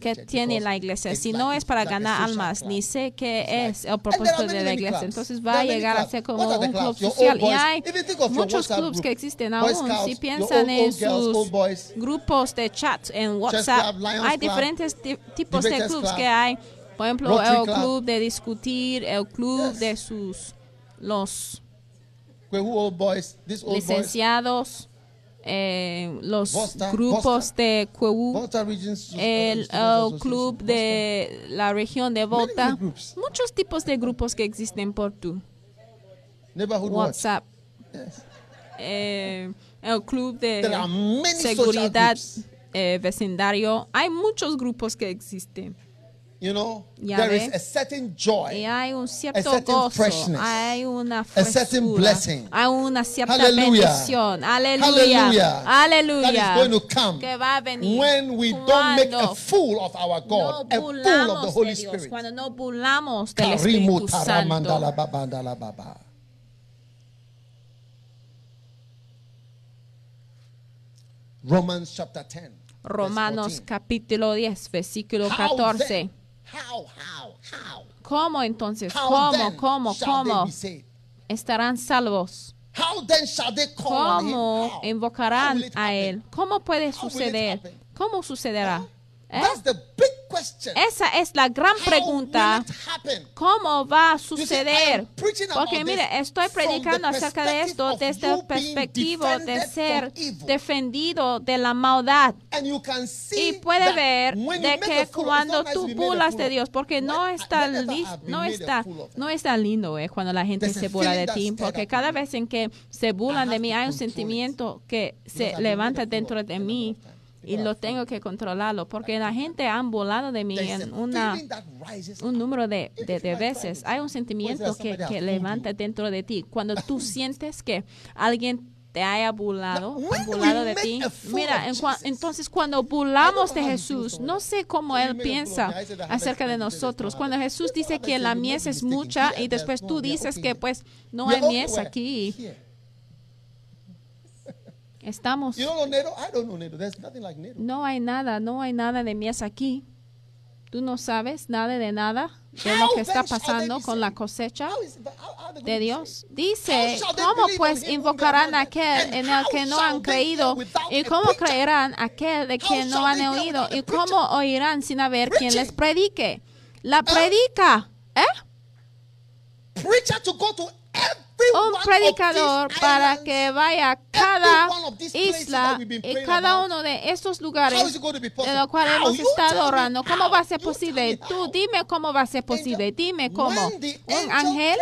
que tiene la iglesia. Si no es para ganar almas, ni sé qué es el propósito de la iglesia. Entonces va a llegar a ser como un club social. Y hay muchos clubs que existen aún. Si piensan en sus grupos de chat en WhatsApp, hay diferentes ti- tipos de Debaters clubs Club, que hay. Por ejemplo, Rotary el Club. club de discutir, el club Yes. de sus los Where who old boys, these old boys, licenciados, eh, los grupos de uh, el, club de la región de Volta, muchos tipos de grupos que existen por tu. WhatsApp, Yes. eh, el club de seguridad eh, vecindario. Hay muchos grupos que existen You know, Ya there is a certain joy. y hay un cierto certain gozo, freshness, hay una a certain frescura, blessing. hay una cierta Hallelujah. bendición. Aleluya, aleluya. That is going to come que va a venir when we don't make a fool of our God, no a fool of the Holy Dios, Spirit. cuando no burlamos del Espíritu Santo. Romans chapter 10. verse Romanos 14. capítulo 10, versículo How 14. Then- How, how, how? ¿Cómo entonces? How ¿Cómo, cómo, cómo estarán salvos? How then shall they call on him? ¿Cómo invocarán a? Él? ¿Cómo puede suceder? ¿Cómo sucederá? ¿Eh? That's the big question. Esa es la gran pregunta. ¿Cómo va a suceder? Porque mire, estoy predicando acerca de esto desde el being perspectivo de ser defendido de la maldad. Y puede ver de que cuando tú burlas de. Dios, porque no está, no está, no está lindo eh, cuando la gente se burla de ti, porque cada vez en que se burlan de mí hay un sentimiento que se levanta dentro de mí. Y lo tengo que controlarlo, porque la gente han burlado de mí en una un número de, de- veces. Hay un to- sentimiento que, que levanta dentro de ti. Cuando tú sientes que alguien te haya burlado, burlado de ti. Mira, en cua- entonces cuando burlamos de Jesús, no sé cómo Él piensa acerca de nosotros. no Cuando. Jesús dice que la mies es mucha y después tú dices que pues no hay mies aquí. Estamos, You don't know Nero? I don't know Nero. There's nothing like Nero. no hay nada, no hay nada de mies aquí. Tú no sabes nada de nada de lo que está pasando con la cosecha. De Dios. Dice, ¿cómo pues invocarán a aquel en el que no han creído? ¿Y cómo creerán aquel de quien no han oído? ¿Y cómo oirán sin haber quien les predique? La predica, ¿eh? Preacher to go to every Un predicador para que vaya a cada isla y cada uno de estos lugares de los cuales hemos estado orando. ¿Cómo va a ser posible? Tú dime cómo va a ser posible. Dime cómo. Un ángel,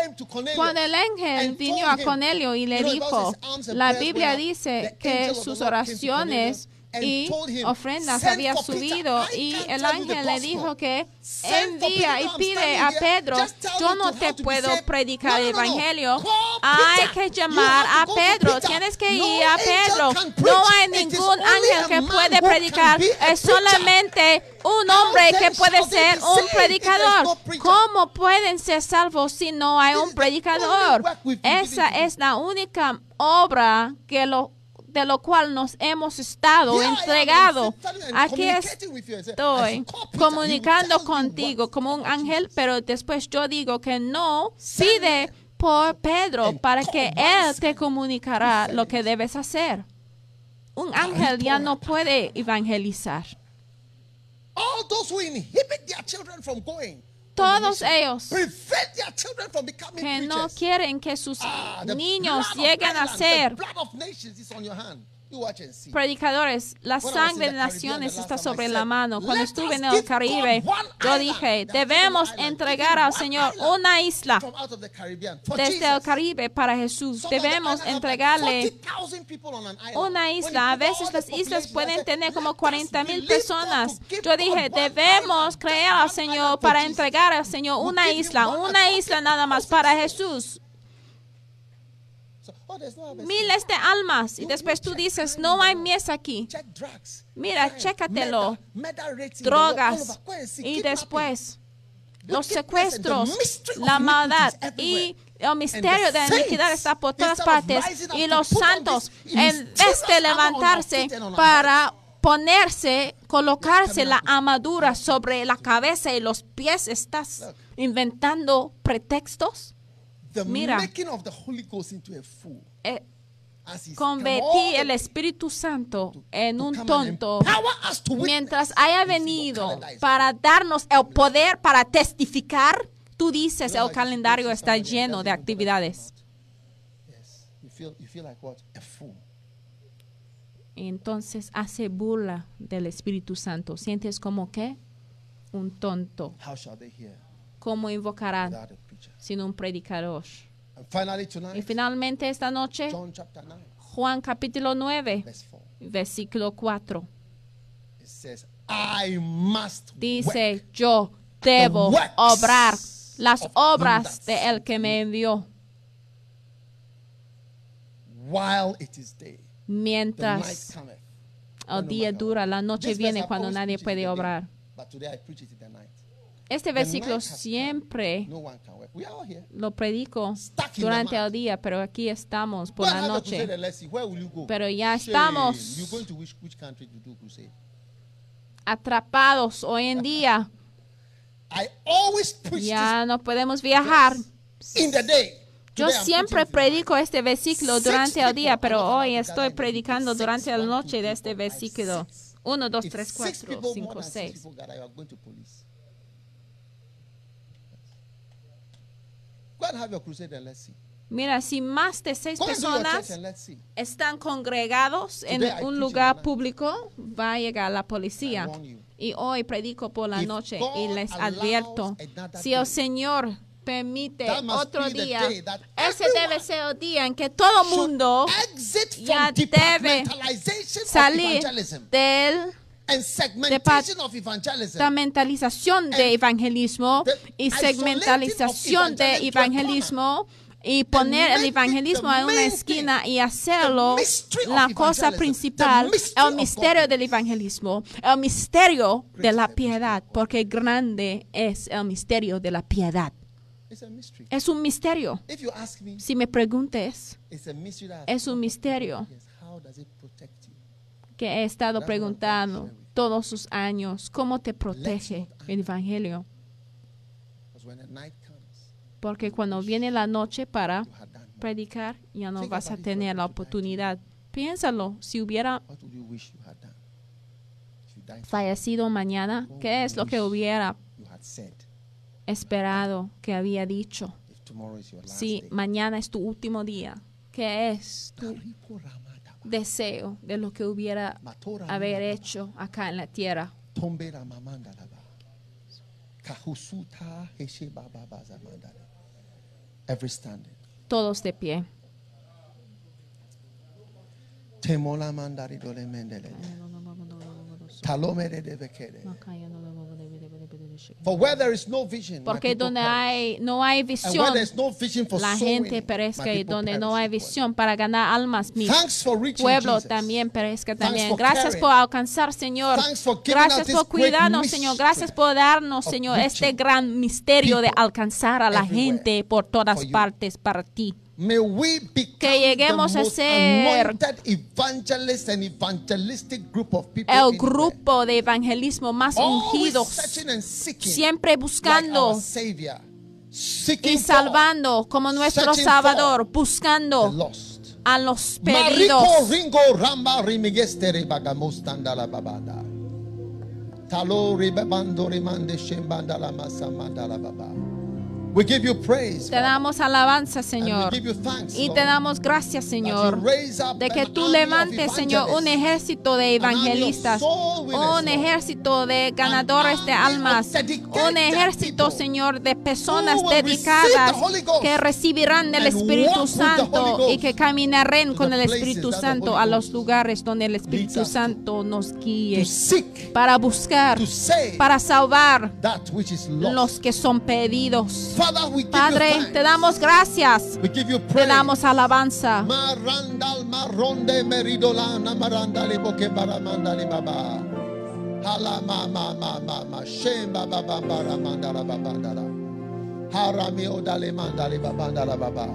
cuando el ángel vino a Cornelio y le dijo, says, "Arms and la Biblia dice que sus oraciones y ofrendas "Send había subido y el ángel le dijo que envía y pide a. Pedro, yo no te puedo predicar el evangelio, hay que llamar a Pedro, tienes que ir a Pedro, no hay ningún ángel que puede predicar, es solamente un hombre que puede ser un predicador. ¿Cómo pueden ser salvos si no hay un predicador? Esa es la única obra que lo de lo cual nos hemos estado am, entregado. Aquí estoy comunicando contigo como un ángel, pero después yo digo que no pide por Pedro para que él te comunicará lo que debes hacer. Un ángel ya no puede evangelizar. All those who inhibit their children from going. Todos ellos que no quieren que sus Ah, niños lleguen a ser Predicadores. La sangre de naciones está sobre la mano. Cuando "Let estuve en el Caribe, yo island." dije, debemos entregar al Señor una isla desde el. Caribe para Jesús. Debemos entregarle 40,000 people on an island. una isla. A veces las islas pueden tener como "Let us 40 mil personas. Yo dije, debemos creer al Señor para entregar al Señor una isla, una isla nada más 40,000 para. Jesús. So, oh, there's no harvest. Miles de almas. Y después tú dices, no hay mies aquí. Mira, chécatelo. Drogas. Y después los secuestros, la maldad y el misterio de la iniquidad está por todas partes y los santos en vez de levantarse para ponerse, colocarse la armadura sobre la cabeza y los pies, estás inventando pretextos. The Mira. making of the Holy Ghost into a fool. Eh, As he's come convertí el the- Espíritu Santo en un tonto mientras haya venido para darnos el poder para testificar, tú dices el calendario está lleno de actividades. Entonces hace burla del Espíritu Santo. Sientes como que un tonto. How shall they hear ¿Cómo invocarán without a preacher? sin un predicador? And finally Y tonight, finalmente esta noche, John chapter 9, Juan capítulo 9, verse 4. versículo 4. It says, I must Dice, work yo debo obrar las obras de el que me envió. while it is day. Mientras el no día dura, la noche viene cuando nadie puede obrar. But today I preach it in the night. Este versículo siempre lo predico durante el día, pero aquí estamos por la noche. Pero ya estamos-? Atrapados hoy en día, I always preach ya no podemos viajar. Yo siempre predico este versículo durante el día, pero hoy estoy predicando durante la noche de este versículo. six. 1, 2, If 3, six 4, people, more 5, than six 6. people gather, you are going to police. Go and have your crusade and let's see. Mira, si más de seis personas están congregados en Today un lugar público, va a llegar la policía. Y hoy predico por la If noche God y les advierto, si el Señor permite otro día, ese debe ser el día en que todo mundo ya debe salir del segmentalización de evangelismo y segmentalización de evangelismo y poner el evangelismo en una esquina y hacerlo la cosa principal, el misterio del evangelismo, el misterio de la piedad, porque grande es el misterio de la piedad. Es un misterio. Si me preguntes, es un misterio. que he estado preguntando todos sus años, ¿cómo te protege el evangelio? Porque cuando viene la noche para predicar, ya no vas a tener la oportunidad. Piénsalo, si hubiera fallecido mañana, ¿qué es lo que hubiera esperado que había dicho? Si mañana es tu último día, ¿qué es tu. Deseo de lo que hubiera haber hecho acá en la tierra? Every standing. Todos de pie. Temola mandari dole mendele. Talomere de bekere. Porque donde hay, no hay visión, there is no vision for la gente perezca y donde no hay visión para ganar almas, mi pueblo también perezca también. for Gracias por alcanzar, Señor. Gracias por cuidarnos, Señor. Gracias por darnos, Señor, este gran misterio de alcanzar a la gente por todas partes para ti. May we become Que lleguemos a ser anointed evangelist and evangelistic group of people El grupo de evangelismo más ungidos, siempre buscando y salvando como nuestro Salvador, buscando a los perdidos. Talo shembanda la masamanda la baba. We give you praise. Te damos alabanza, and Señor. we give you thanks, Y te damos gracias, Señor, de que tú levantes, Señor, un ejército de evangelistas, un ejército de ganadores de almas, un ejército, Señor, de personas dedicadas que recibirán del Espíritu Santo y que caminarán con el Espíritu Santo a los lugares donde el Espíritu. Santo nos guíe para buscar, para salvar los que son perdidos. Father, we give Padre, te damos gracias, we give you te damos alabanza. Marandal maronde meridolana marandali boke baramandali baba. Hala ma ma ma ma ma shemba baba baramandala babandala. Harami odale mandali babandala baba.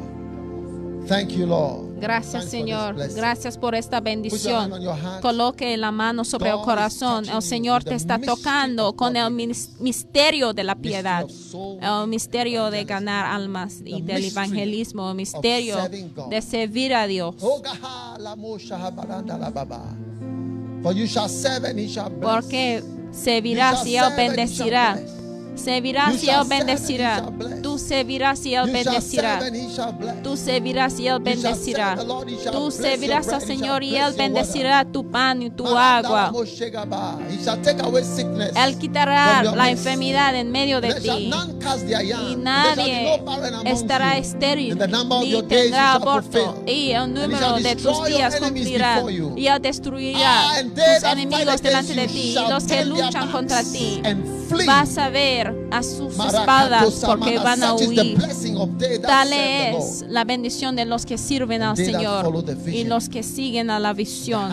Thank you, Lord. Gracias, Thanks Señor. Gracias por esta bendición. Coloque la mano sobre el God corazón. El Señor te está tocando con el misterio de la piedad, el misterio de ganar almas y del evangelismo, el misterio de servir a Dios. Bless. Porque servirás y Él bendecirá. Servirás y Él bendecirá. Tú servirás y Él bendecirá. Tú servirás y Él bendecirá. Tú servirás al Señor y Él bendecirá tu pan y tu agua. Él quitará la enfermedad en medio de ti. Y nadie estará estéril ni tendrá aborto. Y el número de tus días cumplirá. Y Él destruirá Ah, tus enemigos delante de ti. Y los que luchan contra ti. Vas a ver a sus espaldas porque van a huir. Tal es la bendición de los que sirven al Señor y los que siguen a la visión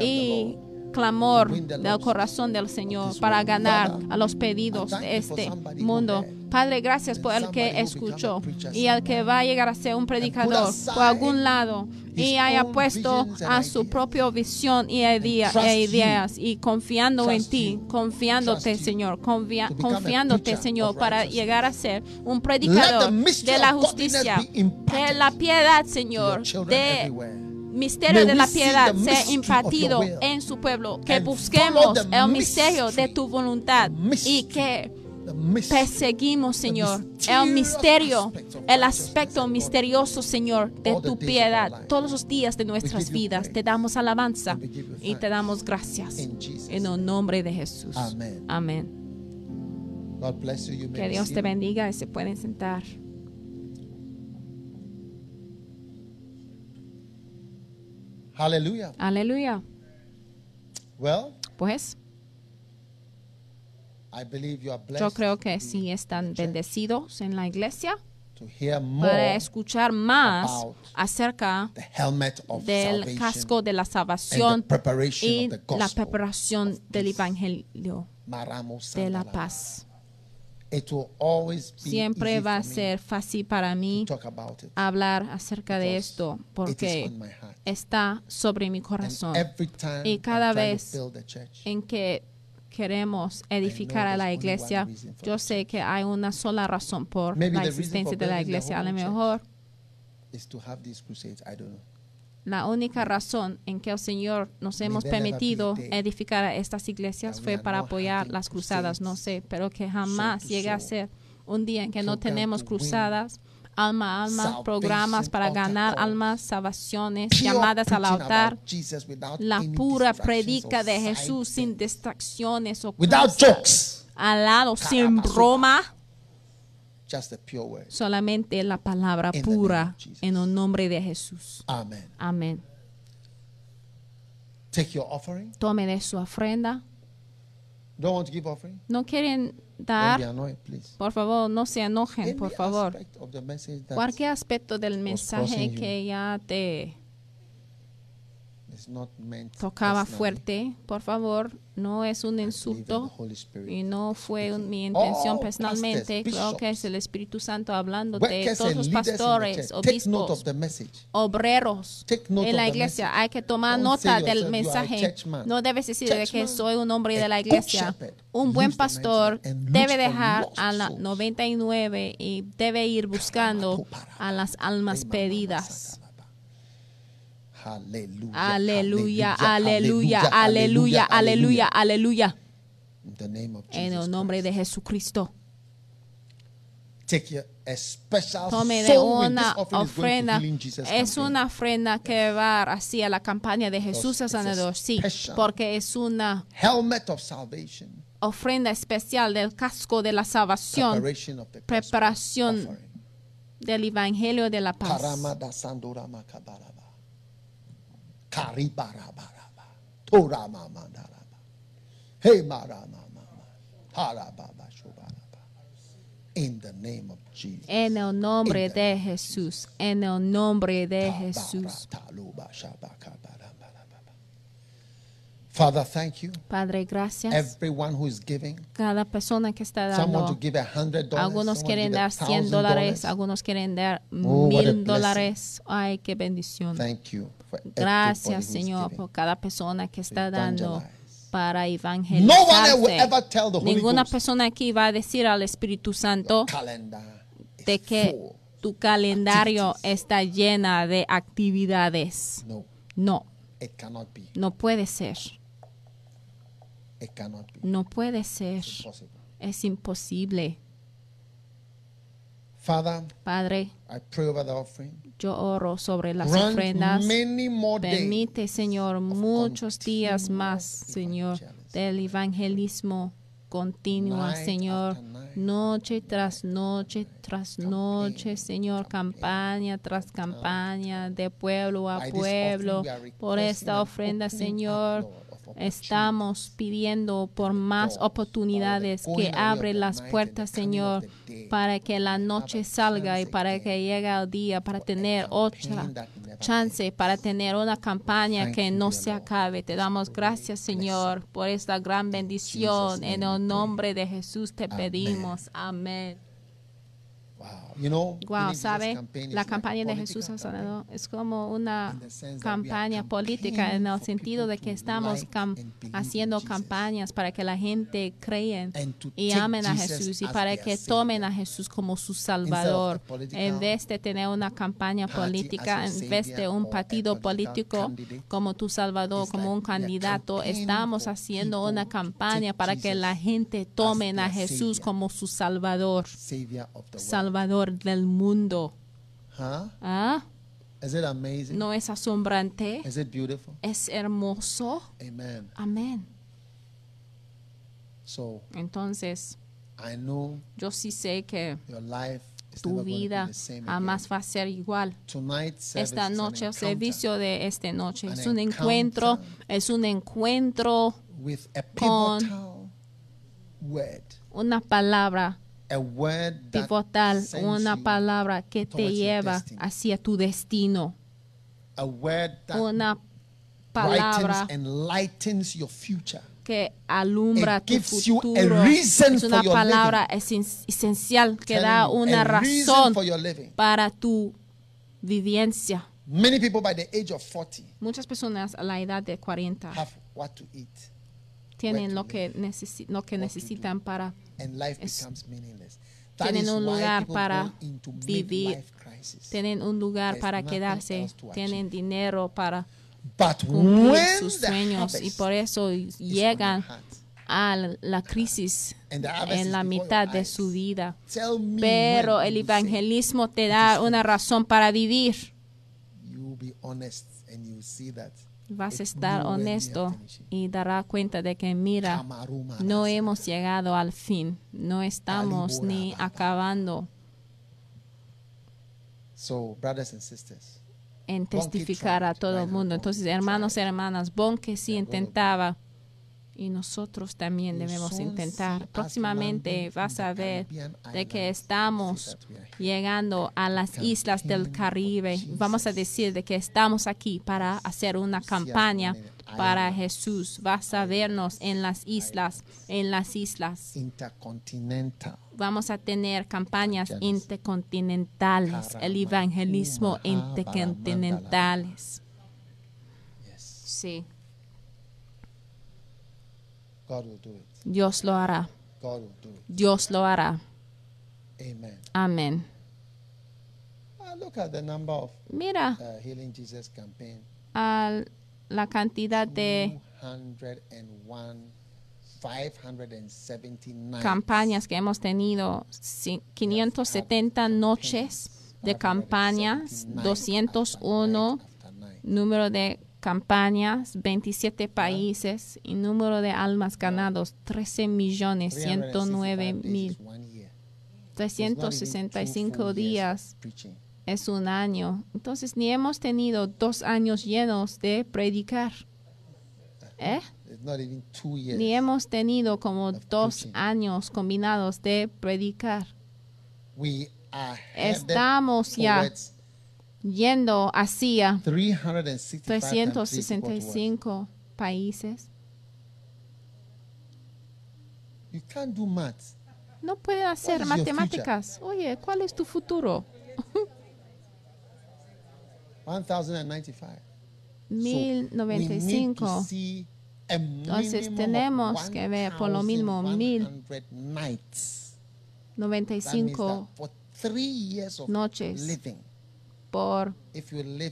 y clamor del corazón del Señor para ganar a los pedidos de este mundo. Padre, gracias por el que escuchó y al que va a llegar a ser un predicador por algún lado y haya puesto a su propia visión y e ideas y confiando en ti, confiándote. Señor, confia- confiándote, Señor, para llegar a ser un predicador de la justicia. Que la piedad, Señor, de misterio de la piedad sea impartido en su pueblo, que busquemos el misterio de tu voluntad y que. Perseguimos, Señor, el misterio, el aspecto misterioso, Señor, de tu piedad todos los días de nuestras vidas. Te damos alabanza y te damos gracias en el nombre de Jesús. Amén. Que Dios te bendiga y se pueden sentar. Hallelujah. Aleluya. Well, Pues I believe you are blessed yo creo que sí están bendecidos en la iglesia to hear para more escuchar más acerca the helmet of del casco de la salvación the preparation y of the la preparación del evangelio de la paz. It will always be Siempre easy va a ser fácil para mí to talk about it hablar acerca de esto porque on my heart. está sobre mi corazón. every time Y cada vez build a church, en que queremos edificar a la iglesia, yo sé que hay una sola razón por la existencia de la iglesia. A lo mejor la única razón en que el Señor nos hemos permitido edificar a estas iglesias fue para apoyar las cruzadas, no sé, pero que jamás llegue a ser un día en que no tenemos cruzadas, alma a alma, salvation, programas para ganar almas, salvaciones, llamadas al altar, la pura predica de Jesús sin distracciones o without cosas jokes. al lado, sin broma, solamente la palabra pura en el nombre de Jesús. Amén. Take your offering. Tome de su ofrenda. Don't want to give offering? No quieren dar, annoyed, por favor, no se enojen, Any por favor. Cualquier aspecto del mensaje que ya te tocaba fuerte, por favor, no es un insulto y no fue un- mi speaking. intención personalmente. pastors, Creo que es el Espíritu Santo hablando de todos los pastores, obispos, obreros en la iglesia. Hay que tomar Don't nota del mensaje. No debes decir de que soy un hombre de la iglesia. Un buen pastor 99 and debe dejar a la souls. 99 y debe ir buscando a las almas perdidas. Aleluya. Aleluya, aleluya, aleluya, aleluya, aleluya. In the name of En Jesus el nombre de Jesucristo. Tome de una ofrenda. Es una ofrenda que va hacia la campaña de Jesús el sanador. Sí, porque es una ofrenda especial del casco de la salvación, preparación del evangelio de la paz. Karibarabaraba. Hey. Harababa. In the name of Jesus. En el nombre de Jesús, en el nombre de Jesús. Father, thank you. Padre, gracias. Everyone who is giving. Cada persona que está dando. to give a hundred dollars. Algunos quieren dar 100 $1,000. dólares, algunos quieren dar mil dólares. Ay, qué bendición. Thank you Gracias, Señor, por cada persona que está dando para evangelizarse. Ninguna persona aquí va a decir al Espíritu Santo de que tu calendario está llena de actividades. No, No, puede ser. No puede ser. Es imposible. Father, Padre, Yo oro sobre las Grant ofrendas. Permite, Señor, muchos días más, Señor, del evangelismo continua, Señor, noche tras noche tras noche, Señor, campaña. tras campaña, de pueblo a pueblo. Por esta ofrenda, Señor, estamos pidiendo por más oportunidades que abre las puertas, Señor, para que la noche salga y para que llegue el día, para tener otra chance para tener una campaña que no se acabe. Te damos gracias, Señor, por esta gran bendición. En el nombre de Jesús te pedimos. Amén. Wow. You know, Wow, ¿sabe? La campaña de Jesús ha sanado es como una campaña política en el sentido de que estamos cam- haciendo campañas para que la gente to y amen a Jesús y para que tomen a Jesús como su Salvador. En vez de tener una campaña política, en vez de un partido político como tu Salvador, como un candidato, estamos haciendo una campaña para que la gente tomen a Jesús como su Salvador, Savior del mundo. Huh? ¿Ah? Is it amazing? ¿No es asombrante? Is it beautiful? Es hermoso. Amen. Amén. So Entonces, I know yo sí sé que your life is tu vida jamás va a ser igual. Tonight Esta noche, el servicio de esta noche An es un encuentro, es un encuentro, with a con- word. una palabra pivotal, una palabra que te lleva hacia tu destino, a word that una palabra que alumbra tu gives you a futuro. reason Es una palabra esen- esencial que da una razón for your living. para tu vivencia. Many people by the age of 40 Muchas personas a la edad de 40 have what to eat tienen lo que, necesi- lo que necesitan para tienen un lugar para vivir, tienen un lugar para quedarse, tienen dinero para cumplir sus sueños y por eso llegan a la- crisis en la mitad de su vida. Pero el evangelismo te da una razón para vivir. Vas a estar honesto y dará cuenta de que mira, no hemos llegado al fin, no estamos ni acabando. En testificar a todo el mundo. Entonces, hermanos y hermanas, sí They're gonna be- intentaba y nosotros también debemos intentar. Próximamente vas a ver de que estamos llegando a las islas del Caribe. Vamos a decir de que estamos aquí para hacer una campaña para. Jesús. Vas a vernos en las islas, en las islas. Intercontinental. Vamos a tener campañas intercontinentales, el evangelismo intercontinentales. Sí, God will do it. Dios lo hará. Dios lo hará. Amen. Amén. Ah, look at the number of Mira uh, Healing Jesus campaign. a la cantidad de 201, 579. campañas que hemos tenido, ci- 570 noches de campañas, 201 número de campañas, 27 países y número de almas ganados, 13 millones 109 mil. 365 días es un año. Entonces ni hemos tenido dos años llenos de predicar. ¿Eh? Ni hemos tenido como dos años combinados de predicar. Estamos ya yendo hacia 365 365 países. You can't do. No pueden hacer matemáticas. Oye, ¿cuál es tu futuro? 1095. So, we need to 1095. see a Entonces, tenemos que ver por lo mínimo mil 1100 nights. That means 95 that for three years of noches living, por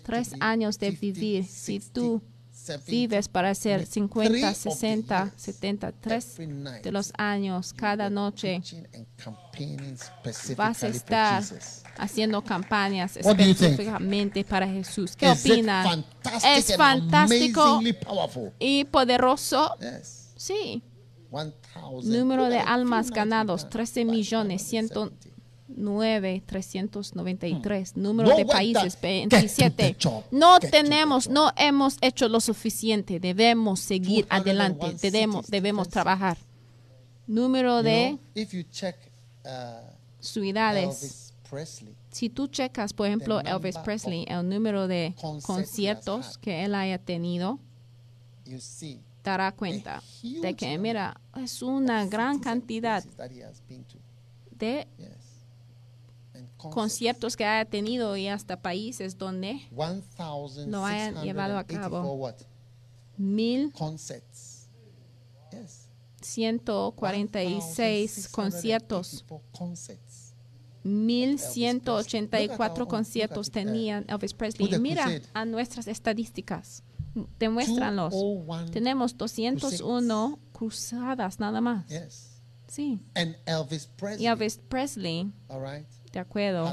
tres años de 50, vivir. Si 60, tú 70, vives para three 50, of the 60, years, 73 every night, de los años, cada noche, vas a estar haciendo campañas específicamente para Jesús. ¿Qué fantastic Es fantástico y poderoso. Sí. 1,000. Número de almas ganados, we've done, 13 millones, 570. 9, 393. Número No de países, that- get to 27. the job, No the tenemos, no hemos hecho lo suficiente. Debemos seguir 201 adelante. Debemos, debemos trabajar. Número You de know, you check uh, ciudades. Elvis Presley, Si tú checas, por ejemplo, Elvis Presley, el número de conciertos had. que él haya tenido, you see dará cuenta de que, mira, es una gran cantidad de. Conciertos que haya tenido y hasta países donde lo hayan llevado a 1,684 cabo. mil Concerts. Yes. 146 conciertos, 1,684 concerts. 1184 Look at our- conciertos tenían Elvis Presley. the Mira a nuestras estadísticas, demuéstranlos. 201 Tenemos 201 cruzadas nada más. Sí. And Elvis Presley, Y Elvis Presley, de acuerdo,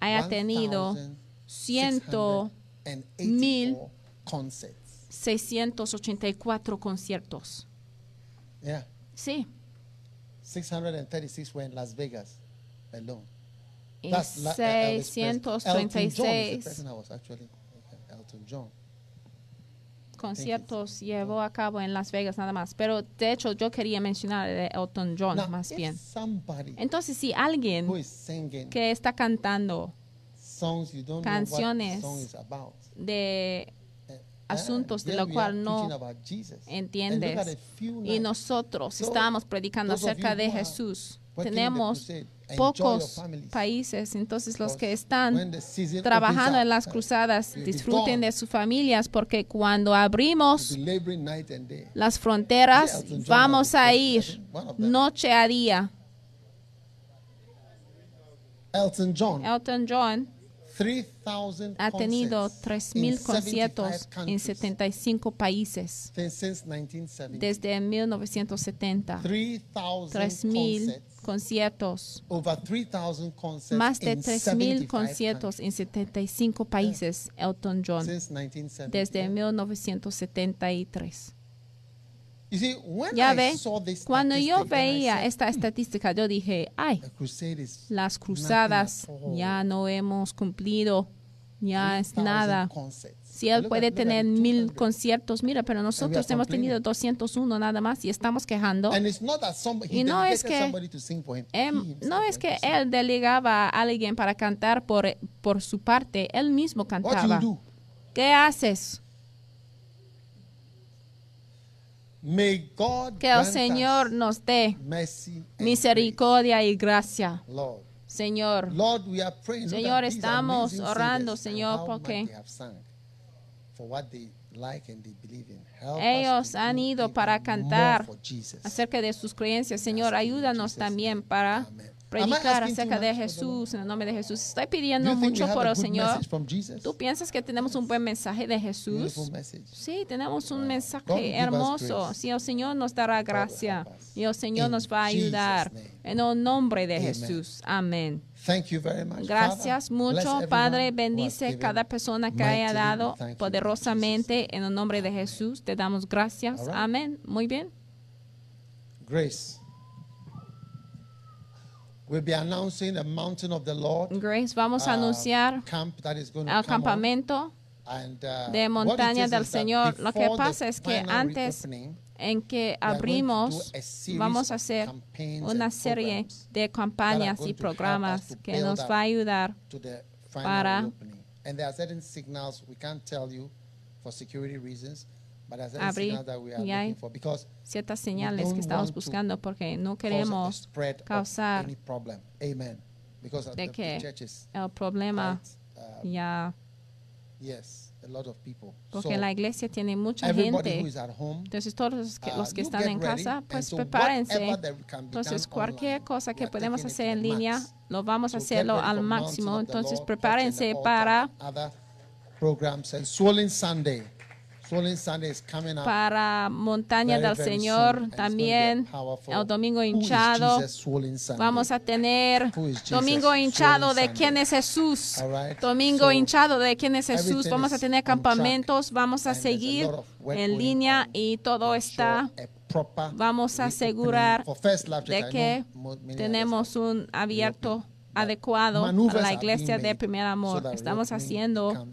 haya tenido 1,684 mil concerts. 684 conciertos. Yeah. Sí. 636 were in Las Vegas alone. Y That's la- uh, Elvis Presley. Elton John is the 636 person I was actually Elton John. Conciertos llevó a cabo en Las Vegas nada más. Pero de hecho yo quería mencionar de Elton John Now, más bien. Entonces si alguien que está cantando songs you don't canciones de asuntos de lo cual no entiendes y nosotros So, estábamos predicando acerca de Jesús. Tenemos pocos países, entonces los que están trabajando en las up, cruzadas disfruten de sus familias porque cuando abrimos las fronteras vamos a ir noche a día. Elton John, Elton John 3,000 ha tenido concerts in 3.000 conciertos 75 en countries. 75 países. Since- since 1970. desde 1970. 3,000 3.000 concerts, conciertos, over 3,000 concerts más de in 3.000 75 conciertos en 75 países, Elton countries John, since 1970. desde 1973. You see, Ya I ve, saw this cuando yo veía said, esta estadística, yo dije, ay, las cruzadas ya no hemos cumplido, ya es 3,000 nada. concerts. Si él puede tener mil 200. conciertos, mira, pero nosotros hemos tenido 201 nada más y estamos quejando. Y no es que- Em, himself no es que él delegaba a alguien para cantar por, por su parte, él mismo cantaba. ¿Qué haces? Que el Señor nos dé misericordia y gracia. Señor, Señor, estamos orando, Señor, porque ellos han do ido para cantar acerca de sus creencias. Señor, ayúdanos también para Amen. Predicar acerca de Jesús, en el nombre de Jesús. Estoy Do pidiendo mucho por el Señor. ¿Tú piensas que tenemos un buen mensaje de Jesús? Sí, tenemos un mensaje hermoso. Sí, el Señor nos dará gracia y el Señor nos va a ayudar. En el nombre de. Jesús. Amén. Thank you very much. Gracias Father, mucho, Padre. Bendice cada persona que haya dado poderosamente en el nombre de Jesús. Te damos gracias. Right. Amén. Muy bien. Grace. We'll be announcing the mountain of the Lord. Grace, vamos a uh, anunciar camp that is going to el campamento And, uh, de montaña del Señor. Lo que pasa es que antes en que abrimos, a series vamos a of hacer campaigns una and serie de campañas y programas que nos va a ayudar para-. And there are certain signals we can't tell you for security reasons, certain Abrir y hay ciertas señales que estamos buscando porque no queremos causar de que el problema uh, ya, yes, a lot of people. porque la iglesia tiene mucha gente. who is at home, Entonces todos los que, uh, están en casa, pues prepárense. Entonces cualquier online, cosa que podemos hacer en línea, lo vamos a hacerlo al máximo. Entonces prepárense para para Montaña del Señor, también a el Domingo hinchado. Vamos a tener? Domingo hinchado de quién es Jesús. Domingo hinchado de quién es Jesús. Vamos a tener campamentos, vamos a a seguir en línea y todo to está. a Vamos a asegurar de que tenemos un abierto adecuado para la iglesia de primer amor. Estamos haciendo.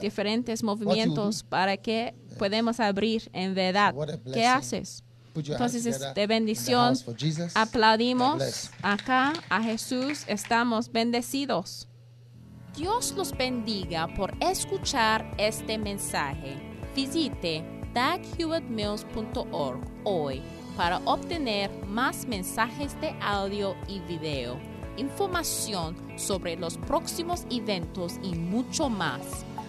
Diferentes movimientos para que podamos abrir en verdad. ¿Qué haces? Entonces, de the bendición, aplaudimos acá a Jesús, estamos bendecidos. Dios los bendiga por escuchar este mensaje. Visite daghewittmills.org hoy para obtener más mensajes de audio y video. información sobre los próximos eventos y mucho más.